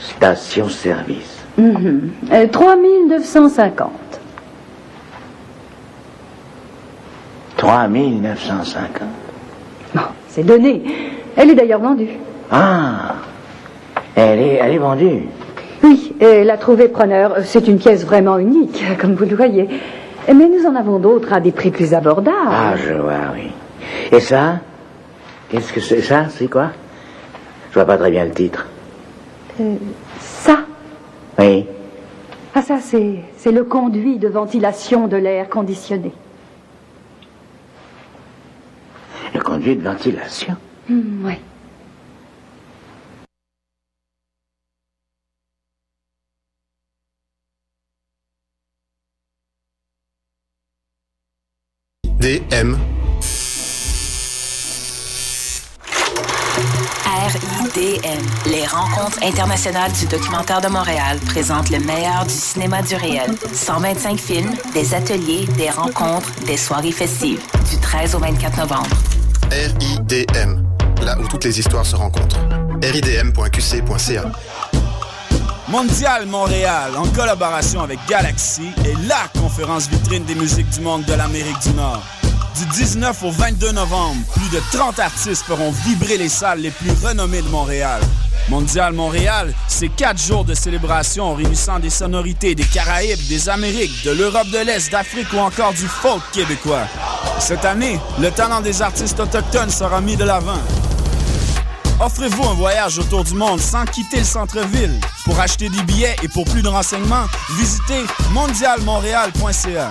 Station-service. Mhm. Euh, 3950. 3950. Bon, c'est donné. Elle est d'ailleurs vendue. Ah Elle est, elle est vendue. Oui, elle a trouvé preneur. C'est une pièce vraiment unique, comme vous le voyez. Mais nous en avons d'autres à des prix plus abordables. Ah, je vois, oui. Et ça Qu'est-ce que c'est? Ça C'est quoi? Je vois pas très bien le titre. Euh, ça Oui. Ah, ça, c'est, c'est le conduit de ventilation de l'air conditionné. Le conduit de ventilation? Hmm, oui. DM. Les rencontres internationales du documentaire de Montréal présentent le meilleur du cinéma du réel. 125 films, des ateliers, des rencontres, des soirées festives, du 13 au 24 novembre. RIDM, là où toutes les histoires se rencontrent. ridm.qc.ca. Mondial Montréal, en collaboration avec Galaxy, est la conférence vitrine des musiques du monde de l'Amérique du Nord. Du 19 au 22 novembre, plus de 30 artistes feront vibrer les salles les plus renommées de Montréal. Mondial Montréal, c'est quatre jours de célébration réunissant des sonorités des Caraïbes, des Amériques, de l'Europe de l'Est, d'Afrique ou encore du folk québécois. Cette année, le talent des artistes autochtones sera mis de l'avant. Offrez-vous un voyage autour du monde sans quitter le centre-ville. Pour acheter des billets et pour plus de renseignements, visitez mondialmontréal.ca.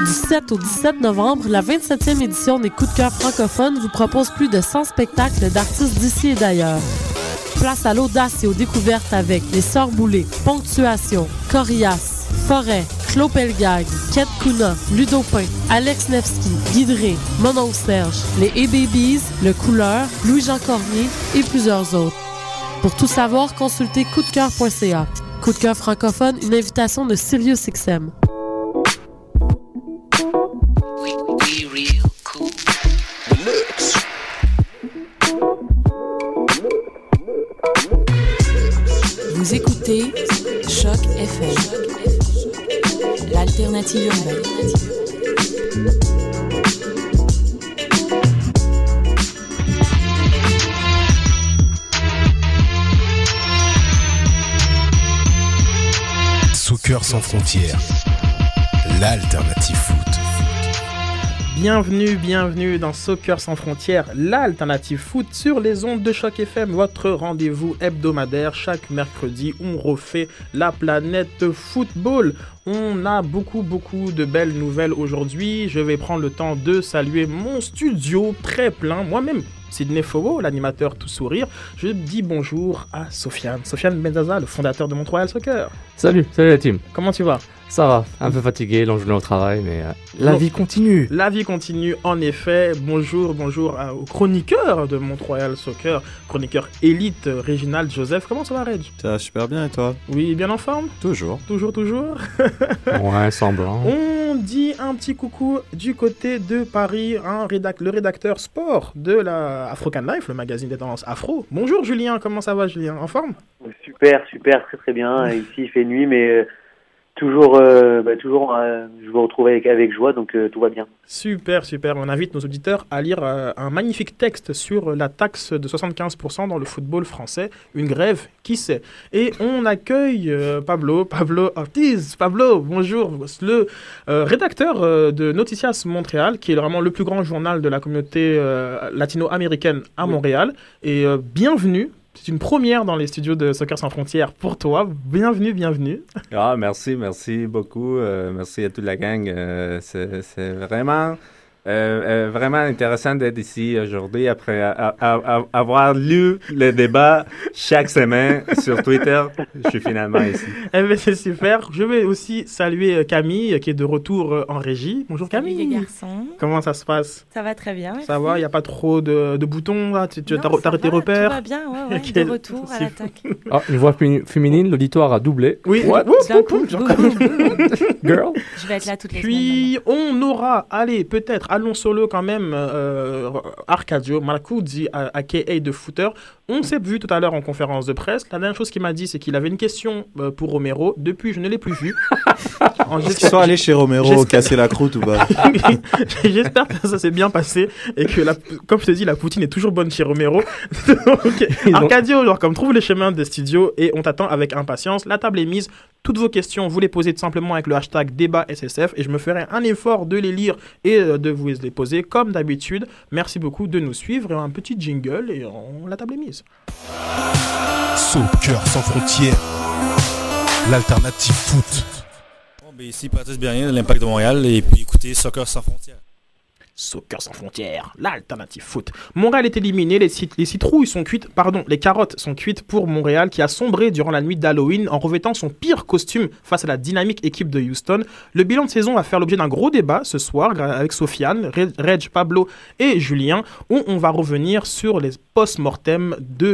Du 7 au 17 novembre, la 27e édition des Coups de cœur francophones vous propose plus de 100 spectacles d'artistes d'ici et d'ailleurs. Place à l'audace et aux découvertes avec Les Sœurs Boulées, Ponctuation, Corias, Forêt, Claude Pelgag, Kate Kuna, Ludopin, Alex Nevsky, Guidré, Monon Serge, Les A-Babies, Le Couleur, Louis-Jean Cormier et plusieurs autres. Pour tout savoir, consultez coupdecoeur.ca. Coup de cœur francophone, une invitation de SiriusXM. Vous l'alternative urbaine. Soccer sans frontières, l'alternative. Bienvenue, bienvenue dans Soccer sans frontières, l'alternative foot sur les ondes de Choc FM, votre rendez-vous hebdomadaire. Chaque mercredi, on refait la planète football. On a beaucoup, beaucoup de belles nouvelles aujourd'hui. Je vais prendre le temps de saluer mon studio très plein, moi-même. Sidney Fogo, l'animateur tout sourire. Je dis bonjour à Sofiane. Sofiane Benzaza, le fondateur de Montréal Soccer. Salut, salut la team. Comment tu vas? Ça va, un peu fatigué, long journée au travail, mais euh, la vie continue. La vie continue, en effet. Bonjour, bonjour à- au chroniqueur de Montréal Soccer, chroniqueur élite, euh, Réginald Joseph. Comment ça va, Reg? Ça va super bien et toi? Oui, bien en forme? Toujours. Toujours, toujours. Ouais, semblant. On dit un petit coucou du côté de Paris, rédac- le rédacteur sport de la Afrocan Life, le magazine des tendances afro. Bonjour Julien, comment ça va Julien? En forme? Super, super, très très bien. Ici il fait nuit, mais euh, toujours, euh, bah, toujours, euh, je vous retrouve avec, avec joie, donc euh, tout va bien. Super, super. On invite nos auditeurs à lire un magnifique texte sur la taxe de 75% dans le football français. Une grève, qui sait? Et on accueille Pablo, Pablo Ortiz. Pablo, bonjour. Le rédacteur de Noticias Montréal, qui est vraiment le plus grand journal de la communauté latino-américaine à Montréal. Et bienvenue. C'est une première dans les studios de Soccer Sans Frontières pour toi. Bienvenue, bienvenue. Ah, merci, merci beaucoup. euh, merci à toute la gang. euh, c'est c'est vraiment Euh, euh, vraiment intéressant d'être ici aujourd'hui après a- a- a- avoir lu le débat chaque semaine sur Twitter. Je suis finalement ici. Eh ben, c'est super. Je vais aussi saluer euh, Camille, euh, qui est de retour en régie. Bonjour Salut Camille. les garçons. Comment ça se passe? Ça va très bien. Ça va, il n'y a pas trop de, de boutons là? Tu tu- Non, t'as ça t'as tes va, repères Tout va bien, ouais, ouais, Quel- de retour à l'attaque. Ah, une voix fémi- féminine, l'auditoire a doublé. Oui, What? D'un coup, boum, boum, boum. Girl? Je vais être là toutes les Puis on aura, allez, peut-être, allons solo quand même, euh, Arcadio Marcuzzi, à- aka de Footer. On s'est vu tout à l'heure en conférence de presse. La dernière chose qu'il m'a dit, c'est qu'il avait une question euh, pour Romero. Depuis, je ne l'ai plus vu. Est-ce qu'ils sont allés chez Romero casser la croûte ou pas J'espère que ça s'est bien passé et que, la, comme je te dis, la poutine est toujours bonne chez Romero. Arcadio, genre, comme trouve les chemins des studios et on t'attend avec impatience. La table est mise. Toutes vos questions, vous les posez tout simplement avec le hashtag débat SSF et je me ferai un effort de les lire et euh, de vous les poser comme d'habitude. Merci beaucoup de nous suivre et un petit jingle et on- la table est mise. Soccer sans frontières, l'alternative foot. Bon, ben, ici Patrice Bernier de l'Impact de Montréal et puis écoutez Soccer sans frontières. Soccer sans frontières, l'alternative foot. Montréal est éliminé, les, cit- les citrouilles sont cuites, pardon, les carottes sont cuites pour Montréal qui a sombré durant la nuit d'Halloween en revêtant son pire costume face à la dynamique équipe de Houston. Le bilan de saison va faire l'objet d'un gros débat ce soir avec Sofiane, Re- Reg, Pablo et Julien où on va revenir sur les post-mortem de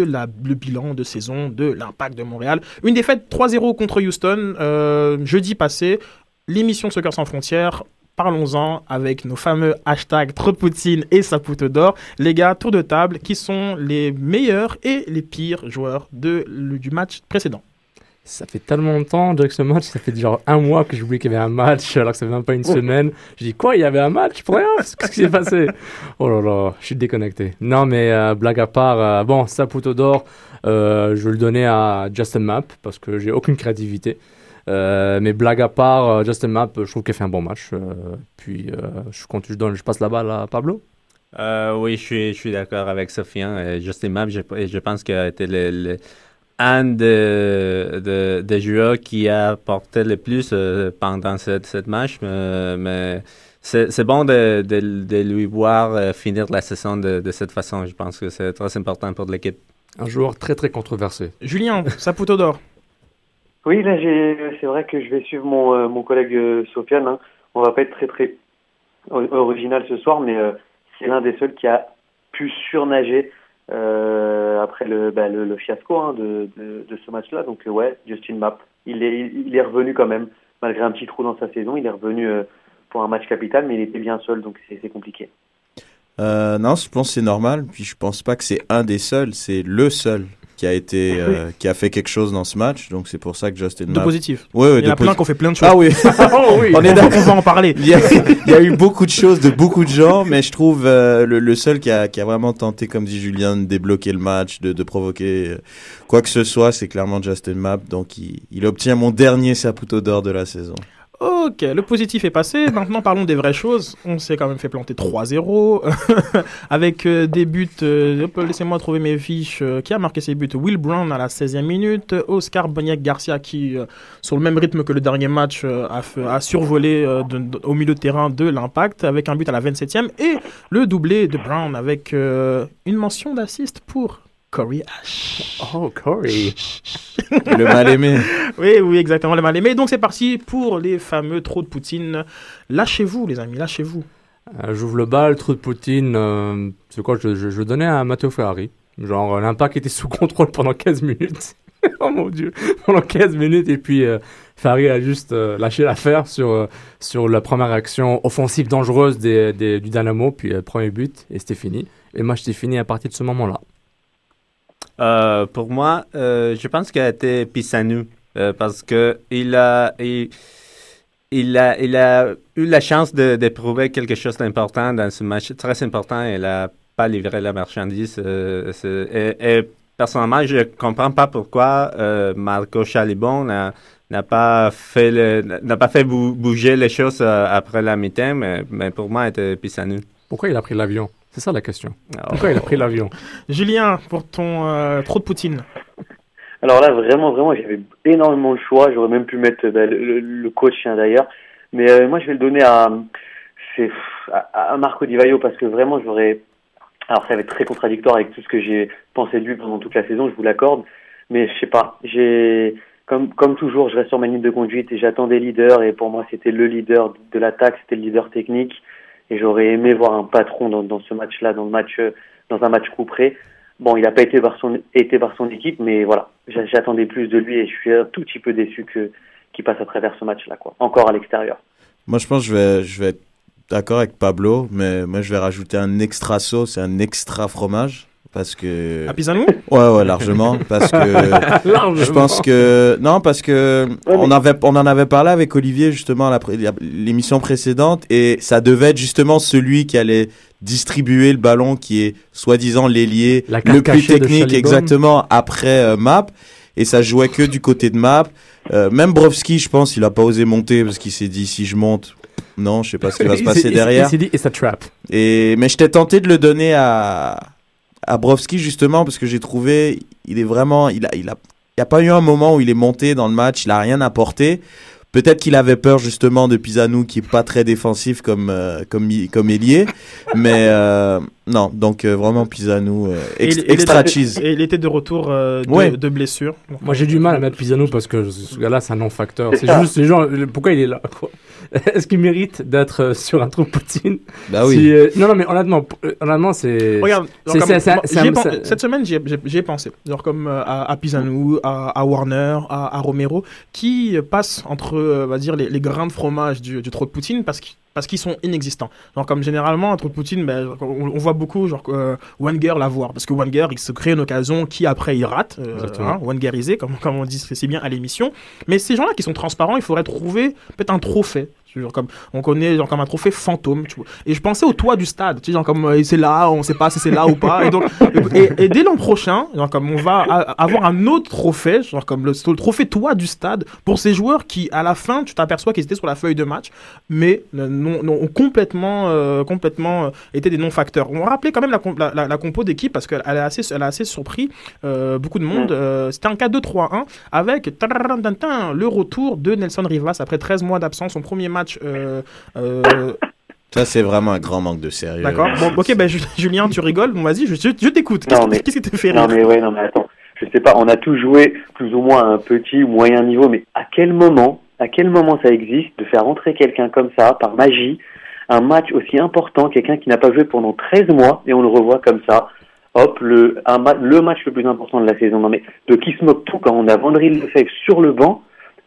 le bilan de saison de l'impact de Montréal. Une défaite 3-0 contre Houston euh, jeudi passé. L'émission Soccer sans frontières Parlons-en avec nos fameux hashtags trop de Poutine et Saputo d'or. Les gars, tour de table, qui sont les meilleurs et les pires joueurs de, le- du match précédent? Ça fait tellement longtemps, Jack, ce match. Ça fait genre un mois que j'ai oublié qu'il y avait un match, alors que ça fait même pas une semaine. Je dis quoi, il y avait un match? Pour rien Qu'est-ce qui s'est passé? Oh là là, je suis déconnecté. Non, mais euh, blague à part, euh, bon, Saputo d'or, euh, je vais le donner à Justin Map parce que j'ai aucune créativité. Euh, mais blague à part, euh, Justin Map, je trouve qu'il fait un bon match. Euh, puis euh, je, compte, je, donne, je passe la balle à Pablo. Euh, oui, je suis, je suis d'accord avec Sofiane. Euh, Justin Map, je, je pense qu'il a été le, le- un de- de- des joueurs qui a apporté le plus euh, pendant cette, cette match. mais c'est c'est bon de, de, de lui voir euh, finir la saison de, de cette façon. Je pense que c'est très important pour l'équipe. Un joueur très très controversé. Julien, Saputo d'or. Oui, là, c'est vrai que je vais suivre mon, euh, mon collègue euh, Sofiane. hein. On va pas être très très original ce soir, mais euh, c'est l'un des seuls qui a pu surnager après le, bah, le, fiasco hein, de, de, ce match-là. Donc ouais, Justin Mapp, il est, il, est revenu quand même, malgré un petit trou dans sa saison, il est revenu pour un match capital, mais il était bien seul, donc c'est compliqué. Non, je pense c'est normal. Puis je pense pas que c'est un des seuls, c'est le seul qui a été, euh, qui a fait quelque chose dans ce match. Donc c'est pour ça que Justin De Mapp- positif. Ouais, ouais, Il y en a plein qui ont fait plein de choses. Ah oui. Oh oui. On est d'accord. on va en parler. Il y, a, il y a eu beaucoup de choses de beaucoup de gens, mais je trouve euh, le, le seul qui a, qui a vraiment tenté, comme dit Julien, de débloquer le match, de, de provoquer euh, quoi que ce soit, c'est clairement Justin Mapp. Donc il, il obtient mon dernier Saputo d'or de la saison. Ok, le positif est passé. Maintenant, parlons des vraies choses. On s'est quand même fait planter 3-0 avec euh, des buts. euh, Laissez-moi trouver mes fiches. euh, qui a marqué ses buts? Will Brown à la 16e minute. Oscar Boniek Garcia qui, sur le même rythme que le dernier match, a, survolé au milieu de terrain de l'impact avec un but à la 27e. Et le doublé de Brown avec une mention d'assist pour Corey Ash. Oh, Corey. Le mal-aimé. oui, oui, exactement, le mal-aimé. Donc c'est parti pour les fameux trop de Poutine. Lâchez-vous, les amis, lâchez-vous. Euh, J'ouvre le bal, trou de Poutine. euh, c'est quoi je, je, je donnais à Matteo Ferrari. Genre, euh, l'impact était sous contrôle pendant 15 minutes. oh mon dieu. Pendant 15 minutes. Et puis, euh, Ferrari a juste euh, lâché l'affaire sur, euh, sur la première action offensive dangereuse des, des- du Dynamo. Puis, euh, premier but. Et c'était fini. Et le match était fini à partir de ce moment-là. Euh, pour moi, euh, je pense qu'il a été euh, parce que il a, il, a, il a eu la chance de, prouver quelque chose d'important dans ce match très important. Il n'a pas livré la marchandise. euh, et, personnellement, je comprends pas pourquoi Marco Chalibon n'a pas fait le- n'a pas fait bou- bouger les choses après la mi-temps, mais, pour moi, c'était Pisanu. Pourquoi il a pris l'avion? C'est ça la question. Pourquoi il a pris l'avion? Julien, pour ton euh, trop de Poutine. Alors là, vraiment, vraiment, j'avais énormément de choix. J'aurais même pu mettre bah, le, coach hein, d'ailleurs. Mais euh, moi, je vais le donner à, à Marco Di Vaio parce que vraiment j'aurais. Alors ça va être très contradictoire avec tout ce que j'ai pensé de lui pendant toute la saison, je vous l'accorde, mais je sais pas. J'ai comme comme toujours, je reste sur ma ligne de conduite et j'attends des leaders et pour moi c'était le leader de l'attaque, c'était le leader technique et j'aurais aimé voir un patron dans, ce match-là, dans le match euh, dans un match coup près. Bon, il n'a pas été par son été par son équipe, mais voilà, j'a- j'attendais plus de lui et je suis un tout petit peu déçu que qu'il passe à travers ce match-là, quoi. Encore à l'extérieur. Moi, je pense que je vais, je vais être d'accord avec Pablo, mais moi, je vais rajouter un extra sauce et un extra fromage. Parce que. À Pisanou Ouais, ouais, largement. Parce que. Largement. Je pense que. Non, parce que. On, avait, on en avait parlé avec Olivier, justement, à l'émission précédente, et ça devait être justement celui qui allait distribuer le ballon, qui est soi-disant l'ailier le plus technique, exactement, après euh, Map. Et ça jouait que du côté de Map. Euh, même Brovski, je pense, il a pas osé monter parce qu'il s'est dit si je monte, non, je sais pas ce qui va se passer derrière. il s'est dit, it's a trap. Et mais j'étais tenté de le donner à à Brovski justement parce que j'ai trouvé il est vraiment il a il a il y a pas eu un moment où il est monté dans le match, il a rien apporté. Peut-être qu'il avait peur justement de Pisanou qui est pas très défensif comme euh, comme comme ailier, mais euh, non donc euh, vraiment Pisanou euh, ex- extra était- cheese. Et il était de retour euh, de, Ouais. de blessure. Moi, j'ai du mal à mettre Pisano parce que ce gars-là, c'est un non-facteur. C'est juste, c'est genre, pourquoi il est là, Est-ce qu'il mérite d'être euh, sur un trou Poutine? Bah oui. Si, euh, non, non, mais honnêtement, honnêtement, c'est. Regarde, genre comme- un- pen- cette semaine, j'y ai, j'ai- pensé. Genre comme euh, à, à Pisanou, à, à Warner, à, à Romero, qui passent entre, euh, on va dire, les, les grains de fromage du, du trou de Poutine parce qu'ils parce qu'ils sont inexistants. Genre comme généralement de Poutine, ben, on, on voit beaucoup genre euh, Wenger l'avoir parce que Wenger il se crée une occasion qui après il rate, euh, hein, Wengerisé comme comme on dit si bien à l'émission. Mais ces gens-là qui sont transparents, il faudrait trouver peut-être un trophée. Genre comme on connaît genre comme un trophée fantôme tu vois. et je pensais au toit du stade tu sais genre comme euh, c'est là on sait pas si c'est là ou pas. Et donc et, et dès l'an prochain genre comme on va avoir un autre trophée genre comme le, le trophée toit du stade pour ces joueurs qui à la fin tu t'aperçois qu'ils étaient sur la feuille de match mais euh, non, non, ont complètement euh, complètement été des non facteurs on va rappeler quand même la, la, la- la compo d'équipe parce qu'elle elle a assez elle a assez surpris euh, beaucoup de monde Euh, c'était un 4-2-3-1 avec le retour de Nelson Rivas après 13 mois d'absence son premier match euh, euh, Ça c'est vraiment un grand manque de sérieux. D'accord. Bon, ok, ben Ju- Julien, tu rigoles. Bon, vas-y, je, je, je t'écoute. Qu'est-ce Non, qui- mais- qu'est-ce qui te fait Non rire mais ouais, non mais attends, je sais pas, on a tous joué plus ou moins à un petit ou moyen niveau, mais à quel moment, à quel moment ça existe de faire rentrer quelqu'un comme ça, par magie, un match aussi important, quelqu'un qui n'a pas joué pendant 13 mois, et on le revoit comme ça, hop, le, un ma- le match le plus important de la saison. Non mais de qui se moque tout quand on a Vandril Lefebvre sur le banc,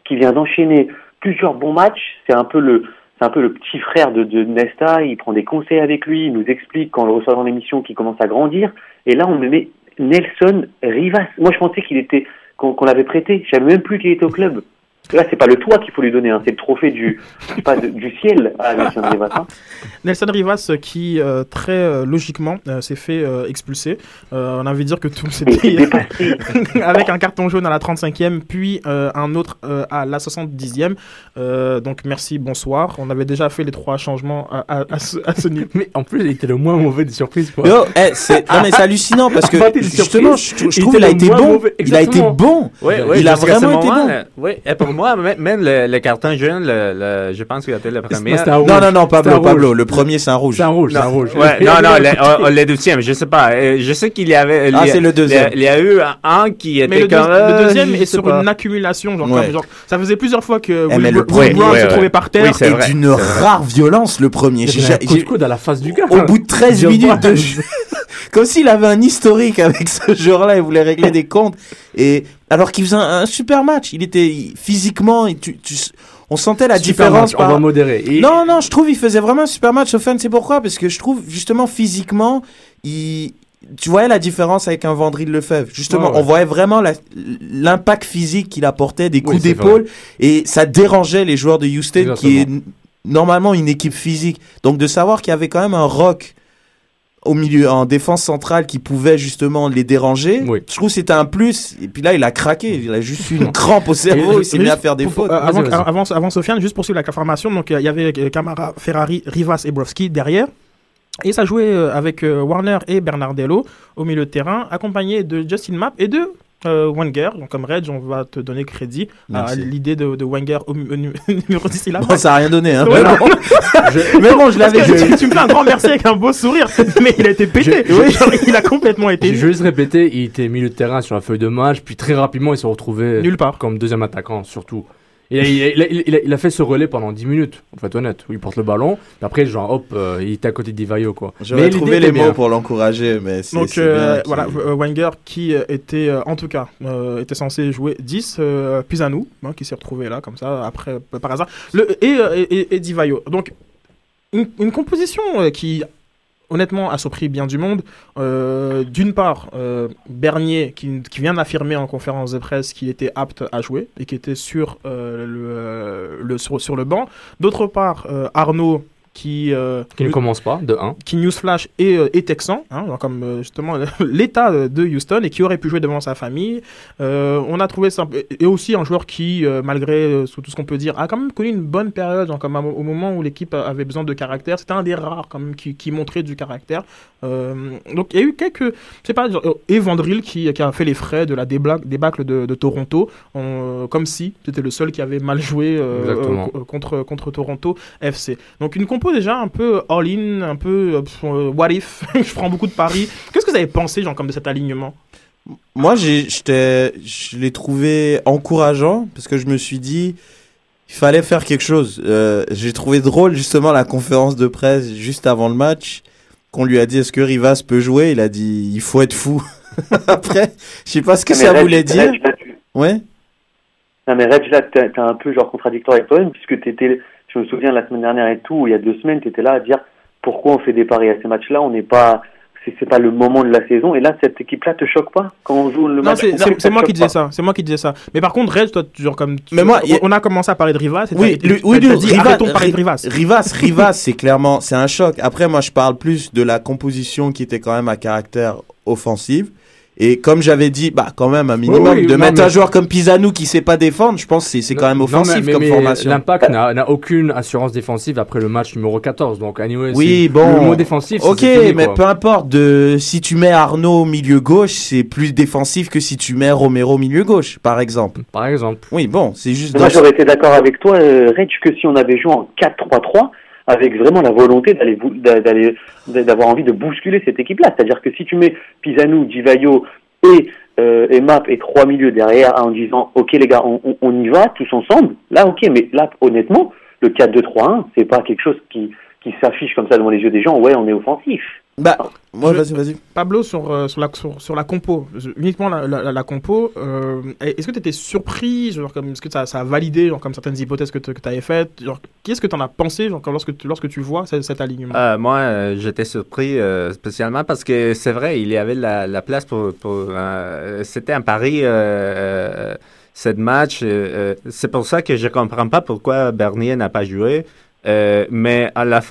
qui vient d'enchaîner plusieurs bons matchs, c'est un peu le petit frère de, Nesta, il prend des conseils avec lui, il nous explique quand on le reçoit dans l'émission qu'il commence à grandir, et là on me met Nelson Rivas. Moi je pensais qu'il était qu'on qu'on l'avait prêté, je savais même plus qu'il était au club. Là c'est pas le toit qu'il faut lui donner, hein, c'est le trophée du je sais pas de- du ciel à Nelson Rivas. hein. Nelson Rivas euh, qui euh, très euh, logiquement euh, s'est fait euh, expulser. Euh, on a envie de dire que tout s'était avec un carton jaune à la 35e, puis euh, un autre euh, à la 70e. Euh, donc merci, bonsoir. On avait déjà fait les trois changements à, à- à ce, à ce niveau. Mais en plus, il était le moins mauvais des surprises. Quoi. Yo, eh, c'est non, mais c'est hallucinant parce que est justement, je, trouve qu'il a été bon. Il a été bon. Il a vraiment été bon. pour moi, même, le, le carton jaune, le, le- je pense qu'il a été le premier. un rouge. Non, non, non, Pablo, un Pablo, rouge. le premier, c'est un rouge. C'est un rouge, c'est un rouge. Ouais, non, non, le, le deuxième, je sais pas. Euh, Je sais qu'il y avait. Ah, il y a- c'est le deuxième. Il y a eu un, qui était Mais le, deux- comme. le euh, deuxième est sur pas. une accumulation. Genre, Ouais. comme, genre, ça faisait plusieurs fois que Will, mais le Will premier, Brown ouais, se trouvait par terre. Oui, c'est vrai, d'une rare violence, le premier. J'ai- coup de coude à la face du gars. Au bout de 13 Dieu minutes de jeu. Comme s'il avait un historique avec ce joueur-là, il voulait régler des comptes. Et alors qu'il faisait un, un super match, il était physiquement, il- tu, tu- on sentait la Super différence. match, on va modérer. Et- Non, non, je trouve il faisait vraiment un super match. Sofiane, c'est pourquoi? Parce que je trouve justement physiquement, il, tu voyais la différence avec un Vandril Lefebvre. Justement, Ouais, ouais. on voyait vraiment l'impact physique qu'il apportait, des coups Oui, d'épaule, et ça dérangeait les joueurs de Houston, qui est normalement une équipe physique. Donc de savoir qu'il y avait quand même un rock au milieu, en défense centrale, qui pouvait justement les déranger, je trouve que c'était un plus. Et puis là, il a craqué, il a juste eu une crampe au cerveau, il s'est mis à faire des Pour- fautes. euh, avant, avant, avant Sofiane, juste pour suivre la formation, donc euh, il y avait euh, Camara, Ferrari, Rivas et Brovski derrière. Et ça jouait euh, avec euh, Warner et Bernardello au milieu de terrain, accompagné de Justin Mapp et de euh, Wenger, donc comme Reg, on va te donner crédit à l'idée de, de Wenger au, au nu- numéro 10. Il a Bon, ça a rien donné, hein. Ouais, Mais bon. Je- mais bon, je l'avais- je- Tu, tu me fais un grand merci avec un beau sourire, mais il a été pété. Je- oui. Genre, il a complètement été. Je vais juste répéter, il était milieu de terrain sur la feuille de match, puis très rapidement il s'est retrouvé Nulle part. comme deuxième attaquant, surtout. Il a, il, a, il, a, il a- il a fait ce relais pendant 10 minutes, va être honnête, où il porte le ballon, puis après, genre, hop, euh, il était à côté de Divayo, quoi. J'aurais Mais trouvé les mots pour l'encourager, mais c'est Donc euh, bien voilà, euh, Wenger qui euh, était en tout cas euh, était censé jouer 10, euh, Pisanou hein, qui s'est retrouvé là comme ça après par hasard, le, et, et, et- et Divayo. Donc une, une composition qui honnêtement a surpris bien du monde. Euh, D'une part, euh, Bernier qui, vient d'affirmer en conférence de presse qu'il était apte à jouer et qui était sur, euh, le, sur, le banc. D'autre part, Arnaud qui... euh, Qui ne commence pas, de 1. qui newsflash est, euh, est texan, hein, comme euh, justement l'état de Houston et qui aurait pu jouer devant sa famille. Euh, on a trouvé ça et aussi un joueur qui, malgré tout ce qu'on peut dire, a quand même connu une bonne période, genre comme au moment où l'équipe avait besoin de caractère. C'était un des rares quand même qui, qui montrait du caractère. Euh, donc il y a eu quelques, sais pas, genre, Evandril qui, qui a fait les frais de la débâcle de, de Toronto, comme si c'était le seul qui avait mal joué contre, contre Toronto FC. Donc une compo déjà un peu all-in, un peu euh, euh, what if? je prends beaucoup de paris. Qu'est-ce que vous avez pensé genre comme de cet alignement? Moi, j'ai- j'étais- je l'ai trouvé encourageant parce que je me suis dit, il fallait faire quelque chose. Euh, j'ai trouvé drôle justement la conférence de presse juste avant le match qu'on lui a dit est-ce que Rivas peut jouer? Il a dit il faut être fou. Après, je sais pas ce que Mais ça Reg- voulait dire. Reg, là, tu- Ouais. Non, mais Reg, là, t'es un peu genre contradictoire avec toi-même, puisque t'étais, je me souviens la semaine dernière et tout, il y a deux semaines, t'étais là à dire pourquoi on fait des paris à ces matchs-là, on n'est pas, c'est pas le moment de la saison, et là, cette équipe-là te choque pas quand on joue le Non, match? c'est moi qui disais pas. ça. C'est moi qui disais ça. Mais par contre, Reg, toi, tu, genre comme. tu- Mais moi, a- on a commencé à parler de Rivas. Oui, t'as- oui, dit, Rivas, arrêtons de parler de Ri- Rivas. Rivas, Rivas, c'est clairement, c'est un choc. Après, moi, je parle plus de la composition qui était quand même à caractère offensif. Et comme j'avais dit, bah, quand même, un minimum, oui, de non, mettre mais- un joueur comme Pisanou qui sait pas défendre, je pense que c'est- c'est quand même Non, offensif mais- mais- comme mais formation. L'impact n'a n'a aucune assurance défensive après le match numéro 14. Donc, anyway, Oui, c'est- bon. Le mot défensif, c'est- Ok, fini, mais quoi. peu importe. De, si tu mets Arnaud au milieu gauche, c'est plus défensif que si tu mets Romero au milieu gauche, par exemple. Par exemple. Oui, bon, c'est juste. Moi, dans- j'aurais été d'accord avec toi, euh, Reg, que si on avait joué en 4-3-3, avec vraiment la volonté d'aller d'aller d'avoir envie de bousculer cette équipe-là. C'est-à-dire que si tu mets Pisanou, Divayo et euh, et Map et trois milieux derrière en disant ok les gars on, on- on y va tous ensemble, là ok mais là honnêtement le 4-2-3-1 c'est pas quelque chose qui qui s'affiche comme ça devant les yeux des gens ouais on est offensif. Bah, moi, Je- vas-y, vas-y. Pablo, sur, euh, sur, la, sur, sur la compo, uniquement la, la, la- la compo, euh, est-ce que tu étais surpris genre, comme, Est-ce que ça, ça a validé genre, comme certaines hypothèses que tu avais faites genre, Qu'est-ce que tu en as pensé genre, comme lorsque, tu, lorsque tu vois cet, cet alignement? Euh, moi, euh, j'étais surpris euh, spécialement parce que c'est vrai, il y avait la, la place pour. pour, euh, C'était un pari, euh, euh, cette match. euh, c'est pour ça que je comprends pas pourquoi Bernier n'a pas joué. Euh, mais à la,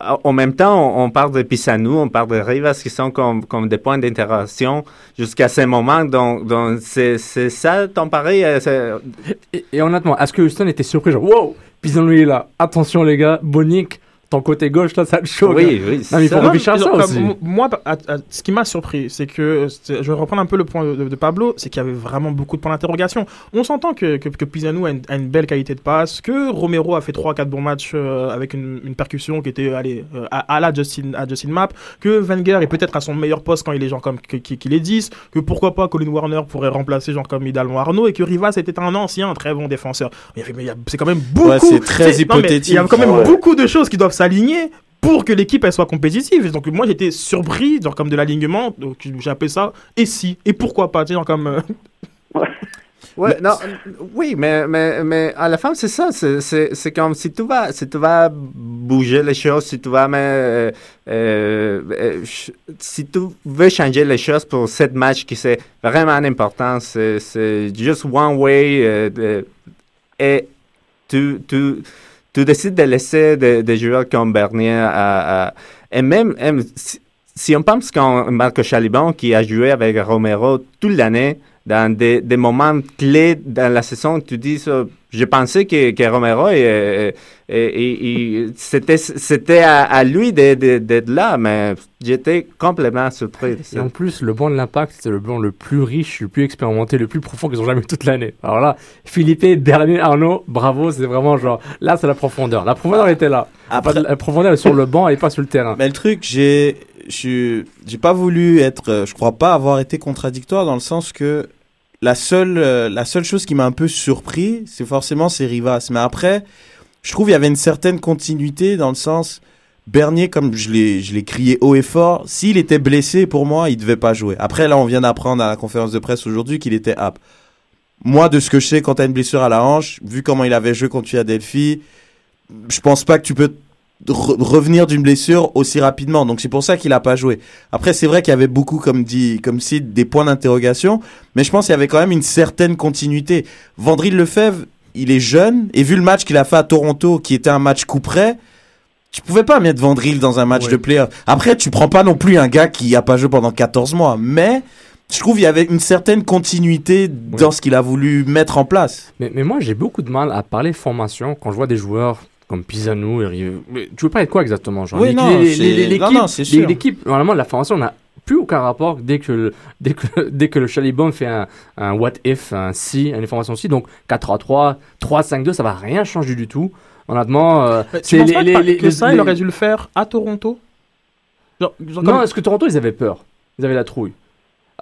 en même temps, on, on parle de Pissanou, on parle de Rivas qui sont comme, comme des points d'interaction jusqu'à ce moment. Donc, c'est, ça ton pari euh, Et, et honnêtement, est-ce que Houston était surpris genre, wow, Pisanou est là, attention les gars, Bonic, ton côté gauche là, ça le choque. Oui, oui, Non, mais il faut réfléchir à ça aussi. Moi, à- à- ce qui m'a surpris, c'est que, je vais reprendre un peu le point de, de Pablo, c'est qu'il y avait vraiment beaucoup de points d'interrogation. On s'entend que, que, que Pisano a une, a une belle qualité de passe, que Romero a fait 3-4 bons matchs euh, avec une, une percussion qui était allez, euh, à, à la Justin, à Justin Map, que Wenger est peut-être à son meilleur poste quand il est genre comme qu'il est 10, que pourquoi pas Colin Warner pourrait remplacer genre comme idéalement Arnaud, et que Rivas était un ancien, un très bon défenseur. Il y avait- mais il y a- C'est quand même beaucoup. Ouais, c'est très mais Il y a hypothétique. quand même Ouais. beaucoup de choses qui doivent s'aligner pour que l'équipe elle soit compétitive. Donc moi j'étais surpris genre comme de l'alignement, donc appelé ça et si? Et pourquoi pas, tu sais, genre comme euh, Ouais, non, euh, oui, mais, mais, mais à la fin, c'est ça. C'est, comme si tu vas, si tu vas bouger les choses, si tu vas, mais, euh, si tu veux changer les choses pour cette match qui c'est vraiment important, c'est, c'est just one way. euh, de- et tu, tu, tu décides de laisser des, des joueurs comme Bernier à, à- et même, même si, si on pense qu'un Marco Chalibon qui a joué avec Romero toute l'année, dans des, des moments clés dans la saison, tu dis, je pensais que, que Romero, et, et- et- et c'était, c'était à, à lui d'être là, mais j'étais complètement surpris. Et en plus, le banc de l'impact, c'est le banc le plus riche, le plus expérimenté, le plus profond qu'ils ont jamais eu toute l'année. Alors là, Philippe, Bernier, Arnaud, bravo, c'est vraiment genre, là, c'est la profondeur. La profondeur était là. Après- la profondeur est sur le banc et pas sur le terrain. Mais le truc, j'ai, j'ai pas voulu être, euh, je crois pas avoir été contradictoire dans le sens que la seule, euh, la seule chose qui m'a un peu surpris, c'est forcément ces Rivas. Mais après, je trouve il y avait une certaine continuité dans le sens, Bernier, comme je l'ai, je l'ai crié haut et fort, s'il était blessé, pour moi, il devait pas jouer. Après, là, on vient d'apprendre à la conférence de presse aujourd'hui qu'il était apte. Moi, de ce que je sais, quand t'as une blessure à la hanche, vu comment il avait joué contre Philadelphie, je pense pas que tu peux re- revenir d'une blessure aussi rapidement. Donc c'est pour ça qu'il a pas joué. Après c'est vrai qu'il y avait beaucoup comme dit comme si des points d'interrogation, mais je pense qu'il y avait quand même une certaine continuité. Vandril Lefebvre, il est jeune et vu le match qu'il a fait à Toronto qui était un match coup près, tu pouvais pas mettre Vandril dans un match de playoff. Après tu prends pas non plus un gars qui a pas joué pendant 14 mois, mais je trouve il y avait une certaine continuité dans ce qu'il a voulu mettre en place. Mais, mais moi, j'ai beaucoup de mal à parler formation quand je vois des joueurs comme Pisano Mais Tu veux parler de quoi exactement genre, Oui, l'équipe- normalement, la formation n'a plus aucun rapport dès que, le- dès que, dès que le Chalibom fait un, un what if, un si, une information si. Donc 4-3-3, 3-5-2, ça va rien changer du tout. Honnêtement, euh, c'est les- pas les- que, les- que ça, les- il aurait dû le faire à Toronto? Genre- genre Non, comme- est-ce que Toronto, ils avaient peur Ils avaient la trouille.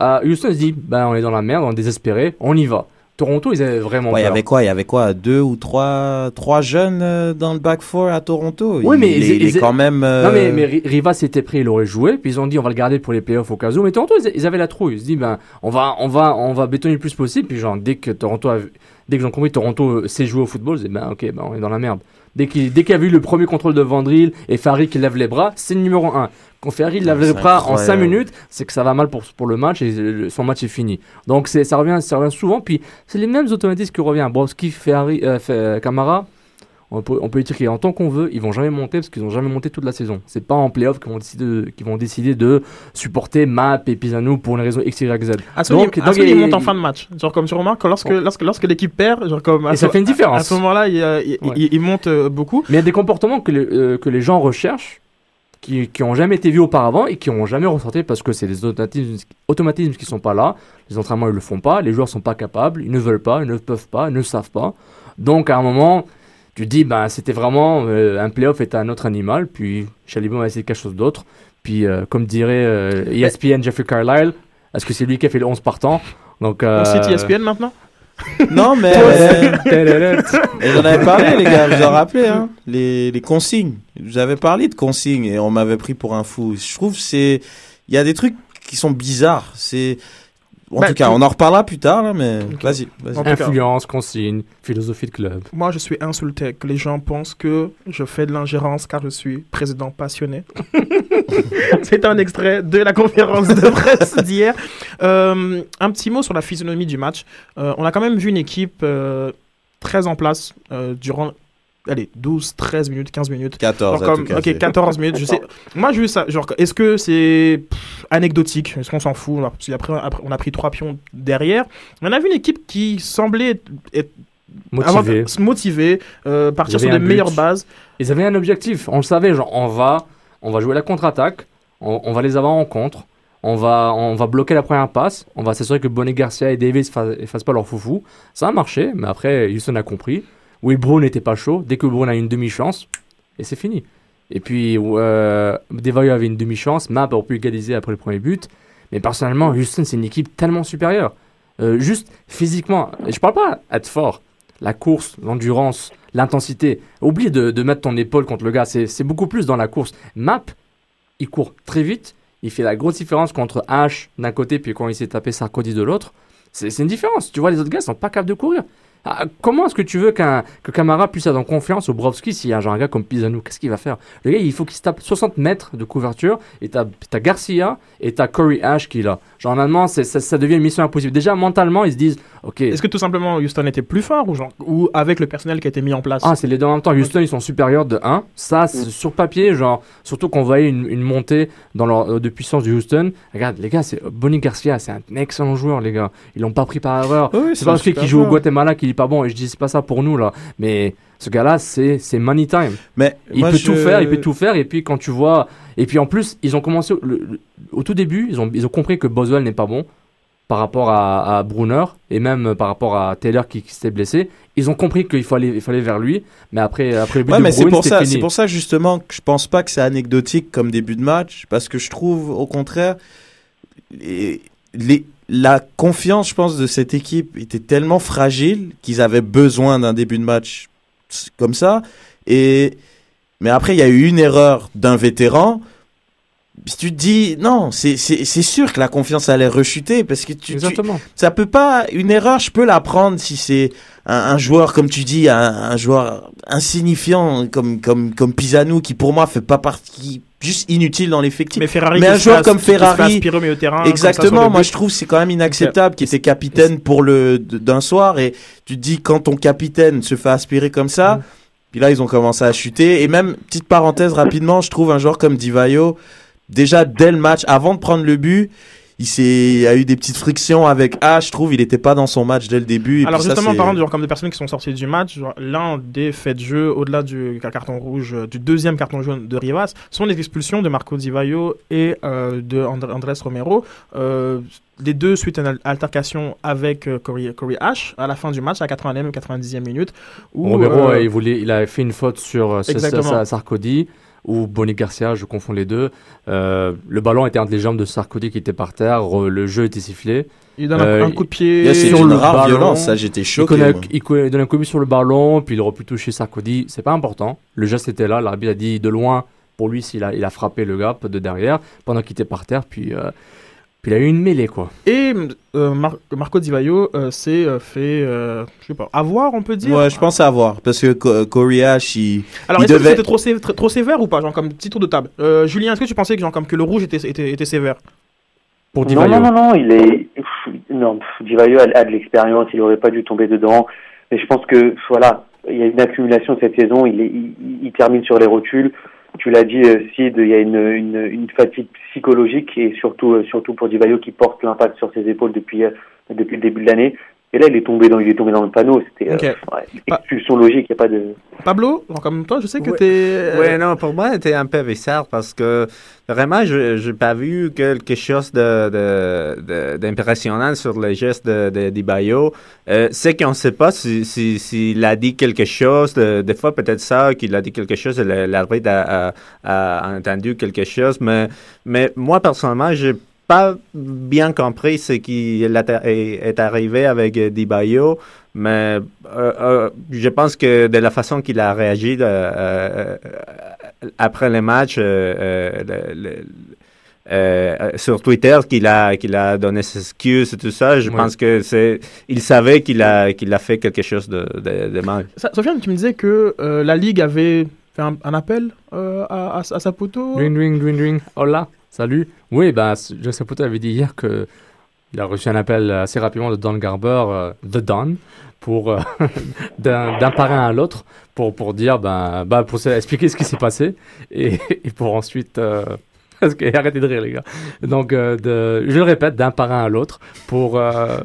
Euh, Houston se dit, ben, on est dans la merde, on est désespéré, on y va. Toronto, ils avaient vraiment Ouais, il y avait quoi? Il y avait quoi? Deux ou trois, trois jeunes euh, dans le back four à Toronto? Oui, il, mais il, ils- est- il est quand même. euh, Non, mais, mais Ri- Rivas était prêt, il aurait joué, puis ils ont dit on va le garder pour les playoffs au cas où. Mais Toronto, ils, avaient la trouille. Ils se disent ben, on va, on, va, on va bétonner le plus possible. Puis, genre, dès que Toronto a vu- dès que j'ai compris que Toronto euh, sait jouer au football, disent ben, ok, ben, on est dans la merde. Dès qu'il dès qu'il y a vu le premier contrôle de Vandril et Farid qui lève les bras, c'est le numéro 1. Quand Farid lève Ah, les c'est bras en 5 incroyable. minutes, c'est que ça va mal pour, pour le match et son match est fini. Donc c'est- ça revient, ça revient souvent. Puis c'est les mêmes automatismes qui reviennent. Browski, Ferrari, euh, Fe- euh, Camara, on peut, on peut étirer en tant qu'on veut, ils vont jamais monter parce qu'ils ont jamais monté toute la saison. C'est pas en playoff qu'ils vont décider de, vont décider de supporter Map et Pisano pour une raison X, Y, Z. Donc- il, donc, Aston, il il- monte en fin de match. Genre comme tu remarques, lorsque, lorsque, lorsque l'équipe perd, genre comme à Et ça ce- fait une différence. À ce moment-là, il, euh, il, Ouais. il- il monte euh, beaucoup. Mais il y a des comportements que, les- euh, que les gens recherchent, qui, qui ont jamais été vus auparavant et qui ont jamais ressorti parce que c'est des automatismes, automatismes qui sont pas là. Les entraînements, ils le font pas. Les joueurs sont pas capables. Ils ne veulent pas, ils ne peuvent pas, ils ne savent pas. Donc, à un moment, tu dis, ben, c'était vraiment euh, un playoff était un autre animal. Puis, Chalibon a essayé quelque chose d'autre. Puis, euh, comme dirait euh, ESPN Jeffrey Carlisle, est-ce que c'est lui qui a fait le 11 partant Donc, On cite ESPN maintenant? Non, mais. Et j'en avais parlé, les gars, vous en rappelez, hein les, les consignes. Vous avez parlé de consignes et on m'avait pris pour un fou. Je trouve c'est. Il y a des trucs qui sont bizarres. C'est. En Bah, tout cas, on en reparlera plus tard, là, mais vas-y. cas. Influence, consigne, philosophie de club. Moi, je suis insulté que les gens pensent que je fais de l'ingérence car je suis président passionné. C'est un extrait de la conférence de presse d'hier. Euh, un petit mot sur la physionomie du match. Euh, on a quand même vu une équipe euh, très en place euh, durant. Allez, 12, 13 minutes, 15 minutes. 14 Genre comme-. Ok, 14 minutes. Je sais. Moi, j'ai vu ça. Genre, est-ce que c'est anecdotique? Est-ce qu'on s'en fout? Parce qu'après, après, on a pris trois pions derrière. On a vu une équipe qui semblait être, Motivée. avoir- se motiver, euh, partir sur des meilleures bases. Ils avaient un objectif, on le savait, genre on va, on va jouer la contre-attaque, on, on va les avoir en contre, on va, on va bloquer la première passe, on va s'assurer que Bonnie Garcia et Davis fassent, fassent pas leur foufou. Ça a marché, mais après Houston a compris. Will Brown n'était pas chaud, dès que Brown a une demi-chance, et c'est fini. Et puis euh, avait une demi-chance, Map aurait pu égaliser après le premier but, mais personnellement Houston c'est une équipe tellement supérieure. Euh, juste physiquement, je parle pas être fort, la course, l'endurance, l'intensité. Oublie de, mettre ton épaule contre le gars, c'est beaucoup plus dans la course. Map, il court très vite, il fait la grosse différence contre H d'un côté, puis quand il s'est tapé Sarkozy de l'autre. C'est une différence. Tu vois, les autres gars sont pas capables de courir. Ah, comment est-ce que tu veux qu'un que Camara puisse avoir confiance au Brovski s'il y a genre un gars comme Pisano Qu'est-ce qu'il va faire? Le gars, il faut qu'il se tape 60 mètres de couverture et t'as as Garcia et t'as Corey Ash qui est là. Genre, normalement, c'est- ça, ça devient une mission impossible. Déjà, mentalement, ils se disent Ok. Est-ce que tout simplement Houston était plus fort ou, genre, ou avec le personnel qui a été mis en place? Ah, c'est les deux en même temps. Houston, ils sont supérieurs de 1. Ça, c'est sur papier, genre, surtout qu'on voyait une, une montée dans leur, euh, de puissance du Houston. Regarde, les gars, c'est Bonnie Garcia, c'est un excellent joueur, les gars. Ils l'ont pas pris par erreur. Oui, c'est c'est pas un parce qu'il super joue au. Guatemala qu'il est pas bon. Et je dis, c'est pas ça pour nous, là. Mais ce gars-là, c'est c'est money time. Mais il moi, peut je- tout faire, il peut tout faire. Et puis, quand tu vois. Et puis, en plus, ils ont commencé. le- le- au tout début, ils ont, ils ont compris que Boswell n'est pas bon par rapport à, à Brunner et même par rapport à Taylor qui, qui s'était blessé. Ils ont compris qu'il fallait, il fallait vers lui. Mais après, après le but Ouais, de mais c'est pour ça, c'est pour ça justement que je pense pas que c'est anecdotique comme début de match, parce que je trouve au contraire les, les- la confiance, je pense, de cette équipe était tellement fragile qu'ils avaient besoin d'un début de match comme ça. Et mais après, il y a eu une erreur d'un vétéran. Si tu te dis non, c'est sûr que la confiance allait rechuter parce que tu, tu- Exactement. ça peut pas une erreur, je peux la prendre si c'est un, un joueur comme tu dis, un, un joueur insignifiant comme comme comme Pisano qui pour moi fait pas partie juste inutile dans l'effectif. Mais Ferrari mais un joueur comme Ferrari, au terrain, exactement. Moi, je trouve c'est quand même inacceptable qu'il était capitaine pour le d'un soir et tu te dis quand ton capitaine se fait aspirer comme ça. Mm. Puis là, ils ont commencé à chuter. Et même, petite parenthèse rapidement, je trouve un joueur comme Divayo, déjà dès le match, avant de prendre le but, il, s'est, il a eu des petites frictions avec H. Je trouve il n'était pas dans son match dès le début. Et Alors puis ça, justement, c'est- parlant de, genre, comme de personnes qui sont sorties du match, l'un des faits de jeu, au-delà du carton rouge, euh, du deuxième carton jaune de Rivas, sont les expulsions de Marco Di Vaio et euh, de And- Andrés Romero. Euh, les deux suite à une al- altercation avec euh, Corey, Corey Ash à la fin du match, à la 80e et 90e minute. Où, Romero, euh, il, voulait, il a fait une faute sur euh, Sarkozy ou Bonnie Garcia, je confonds les deux. Euh, le ballon était entre les jambes de Sarkozy qui était par terre, re- le jeu était sifflé. Il donne un- un coup de pied. C'est sur une le rare ballon. violence, ça, j'étais Il choqué, connaît-. Il, connaît- il donne un coup de pied sur le ballon, puis il aurait pu toucher Sarkozy. C'est pas important. Le geste était là. L'arbitre a dit de loin, pour lui, s'il a, il a frappé le gars de derrière pendant qu'il était par terre. Puis, euh, puis il a eu une mêlée, quoi. Et euh, Mar- Marco Di Vaio euh, s'est euh, fait, euh, je sais pas, avoir, on peut dire? Ouais, je pense avoir. Parce que Co- Corey Ash, il, Alors, est-ce que c'était trop, sé- trop sévère ou pas Genre, comme petit tour de table? Euh, Julien, est-ce que tu pensais que, genre, comme que le rouge était, était, était sévère? Pour non, non, non, non, il est. pff, Non, Di Vaio a, a de l'expérience, il aurait pas dû tomber dedans. Mais je pense que, voilà, il y a une accumulation cette saison, il, est, il, il termine sur les rotules. Tu l'as dit, euh, Sid, il y a une, une, une fatigue psychologique et surtout, euh, surtout pour Di Vaio qui porte l'impact sur ses épaules depuis, euh, depuis le début de l'année. Et là, il est tombé dans, il est tombé dans le panneau. C'était euh, Ok. ouais, expulsion logique, il n'y a pas de. Pablo, comme toi, je sais que Ouais. t'es. euh, Ouais, non, pour moi, c'était un peu bizarre parce que vraiment, je n'ai pas vu quelque chose de, de, de- d'impressionnant sur le geste de, de, Di Baio. Euh, c'est qu'on ne sait pas s'il si, s'il a dit quelque chose. de- des fois, peut-être ça, qu'il a dit quelque chose, l'arbitre a, a, a entendu quelque chose. Mais, mais moi, personnellement, je pas bien compris ce qui est arrivé avec Di Baio, mais euh, euh, je pense que de la façon qu'il a réagi euh, après le match euh, euh, le- le- euh, sur Twitter, qu'il a, qu'il a donné ses excuses et tout ça, je Oui. pense que c'est, il savait qu'il a, qu'il a fait quelque chose de, de, de mal. Sofiane, tu me disais que euh, la Ligue avait fait un, appel euh, à, à, à Saputo. Ring, ring, ring, ring. Hola, salut. Oui, ben, John Saputo avait dit hier que il a reçu un appel assez rapidement de Don Garber, euh, The Don, pour euh, d'un parrain à l'autre, pour, pour dire, ben, ben, pour expliquer ce qui s'est passé et, pour ensuite. euh, parce que, arrêtez de rire, les gars. Donc, euh, je le répète, d'un parrain à l'autre, pour, euh,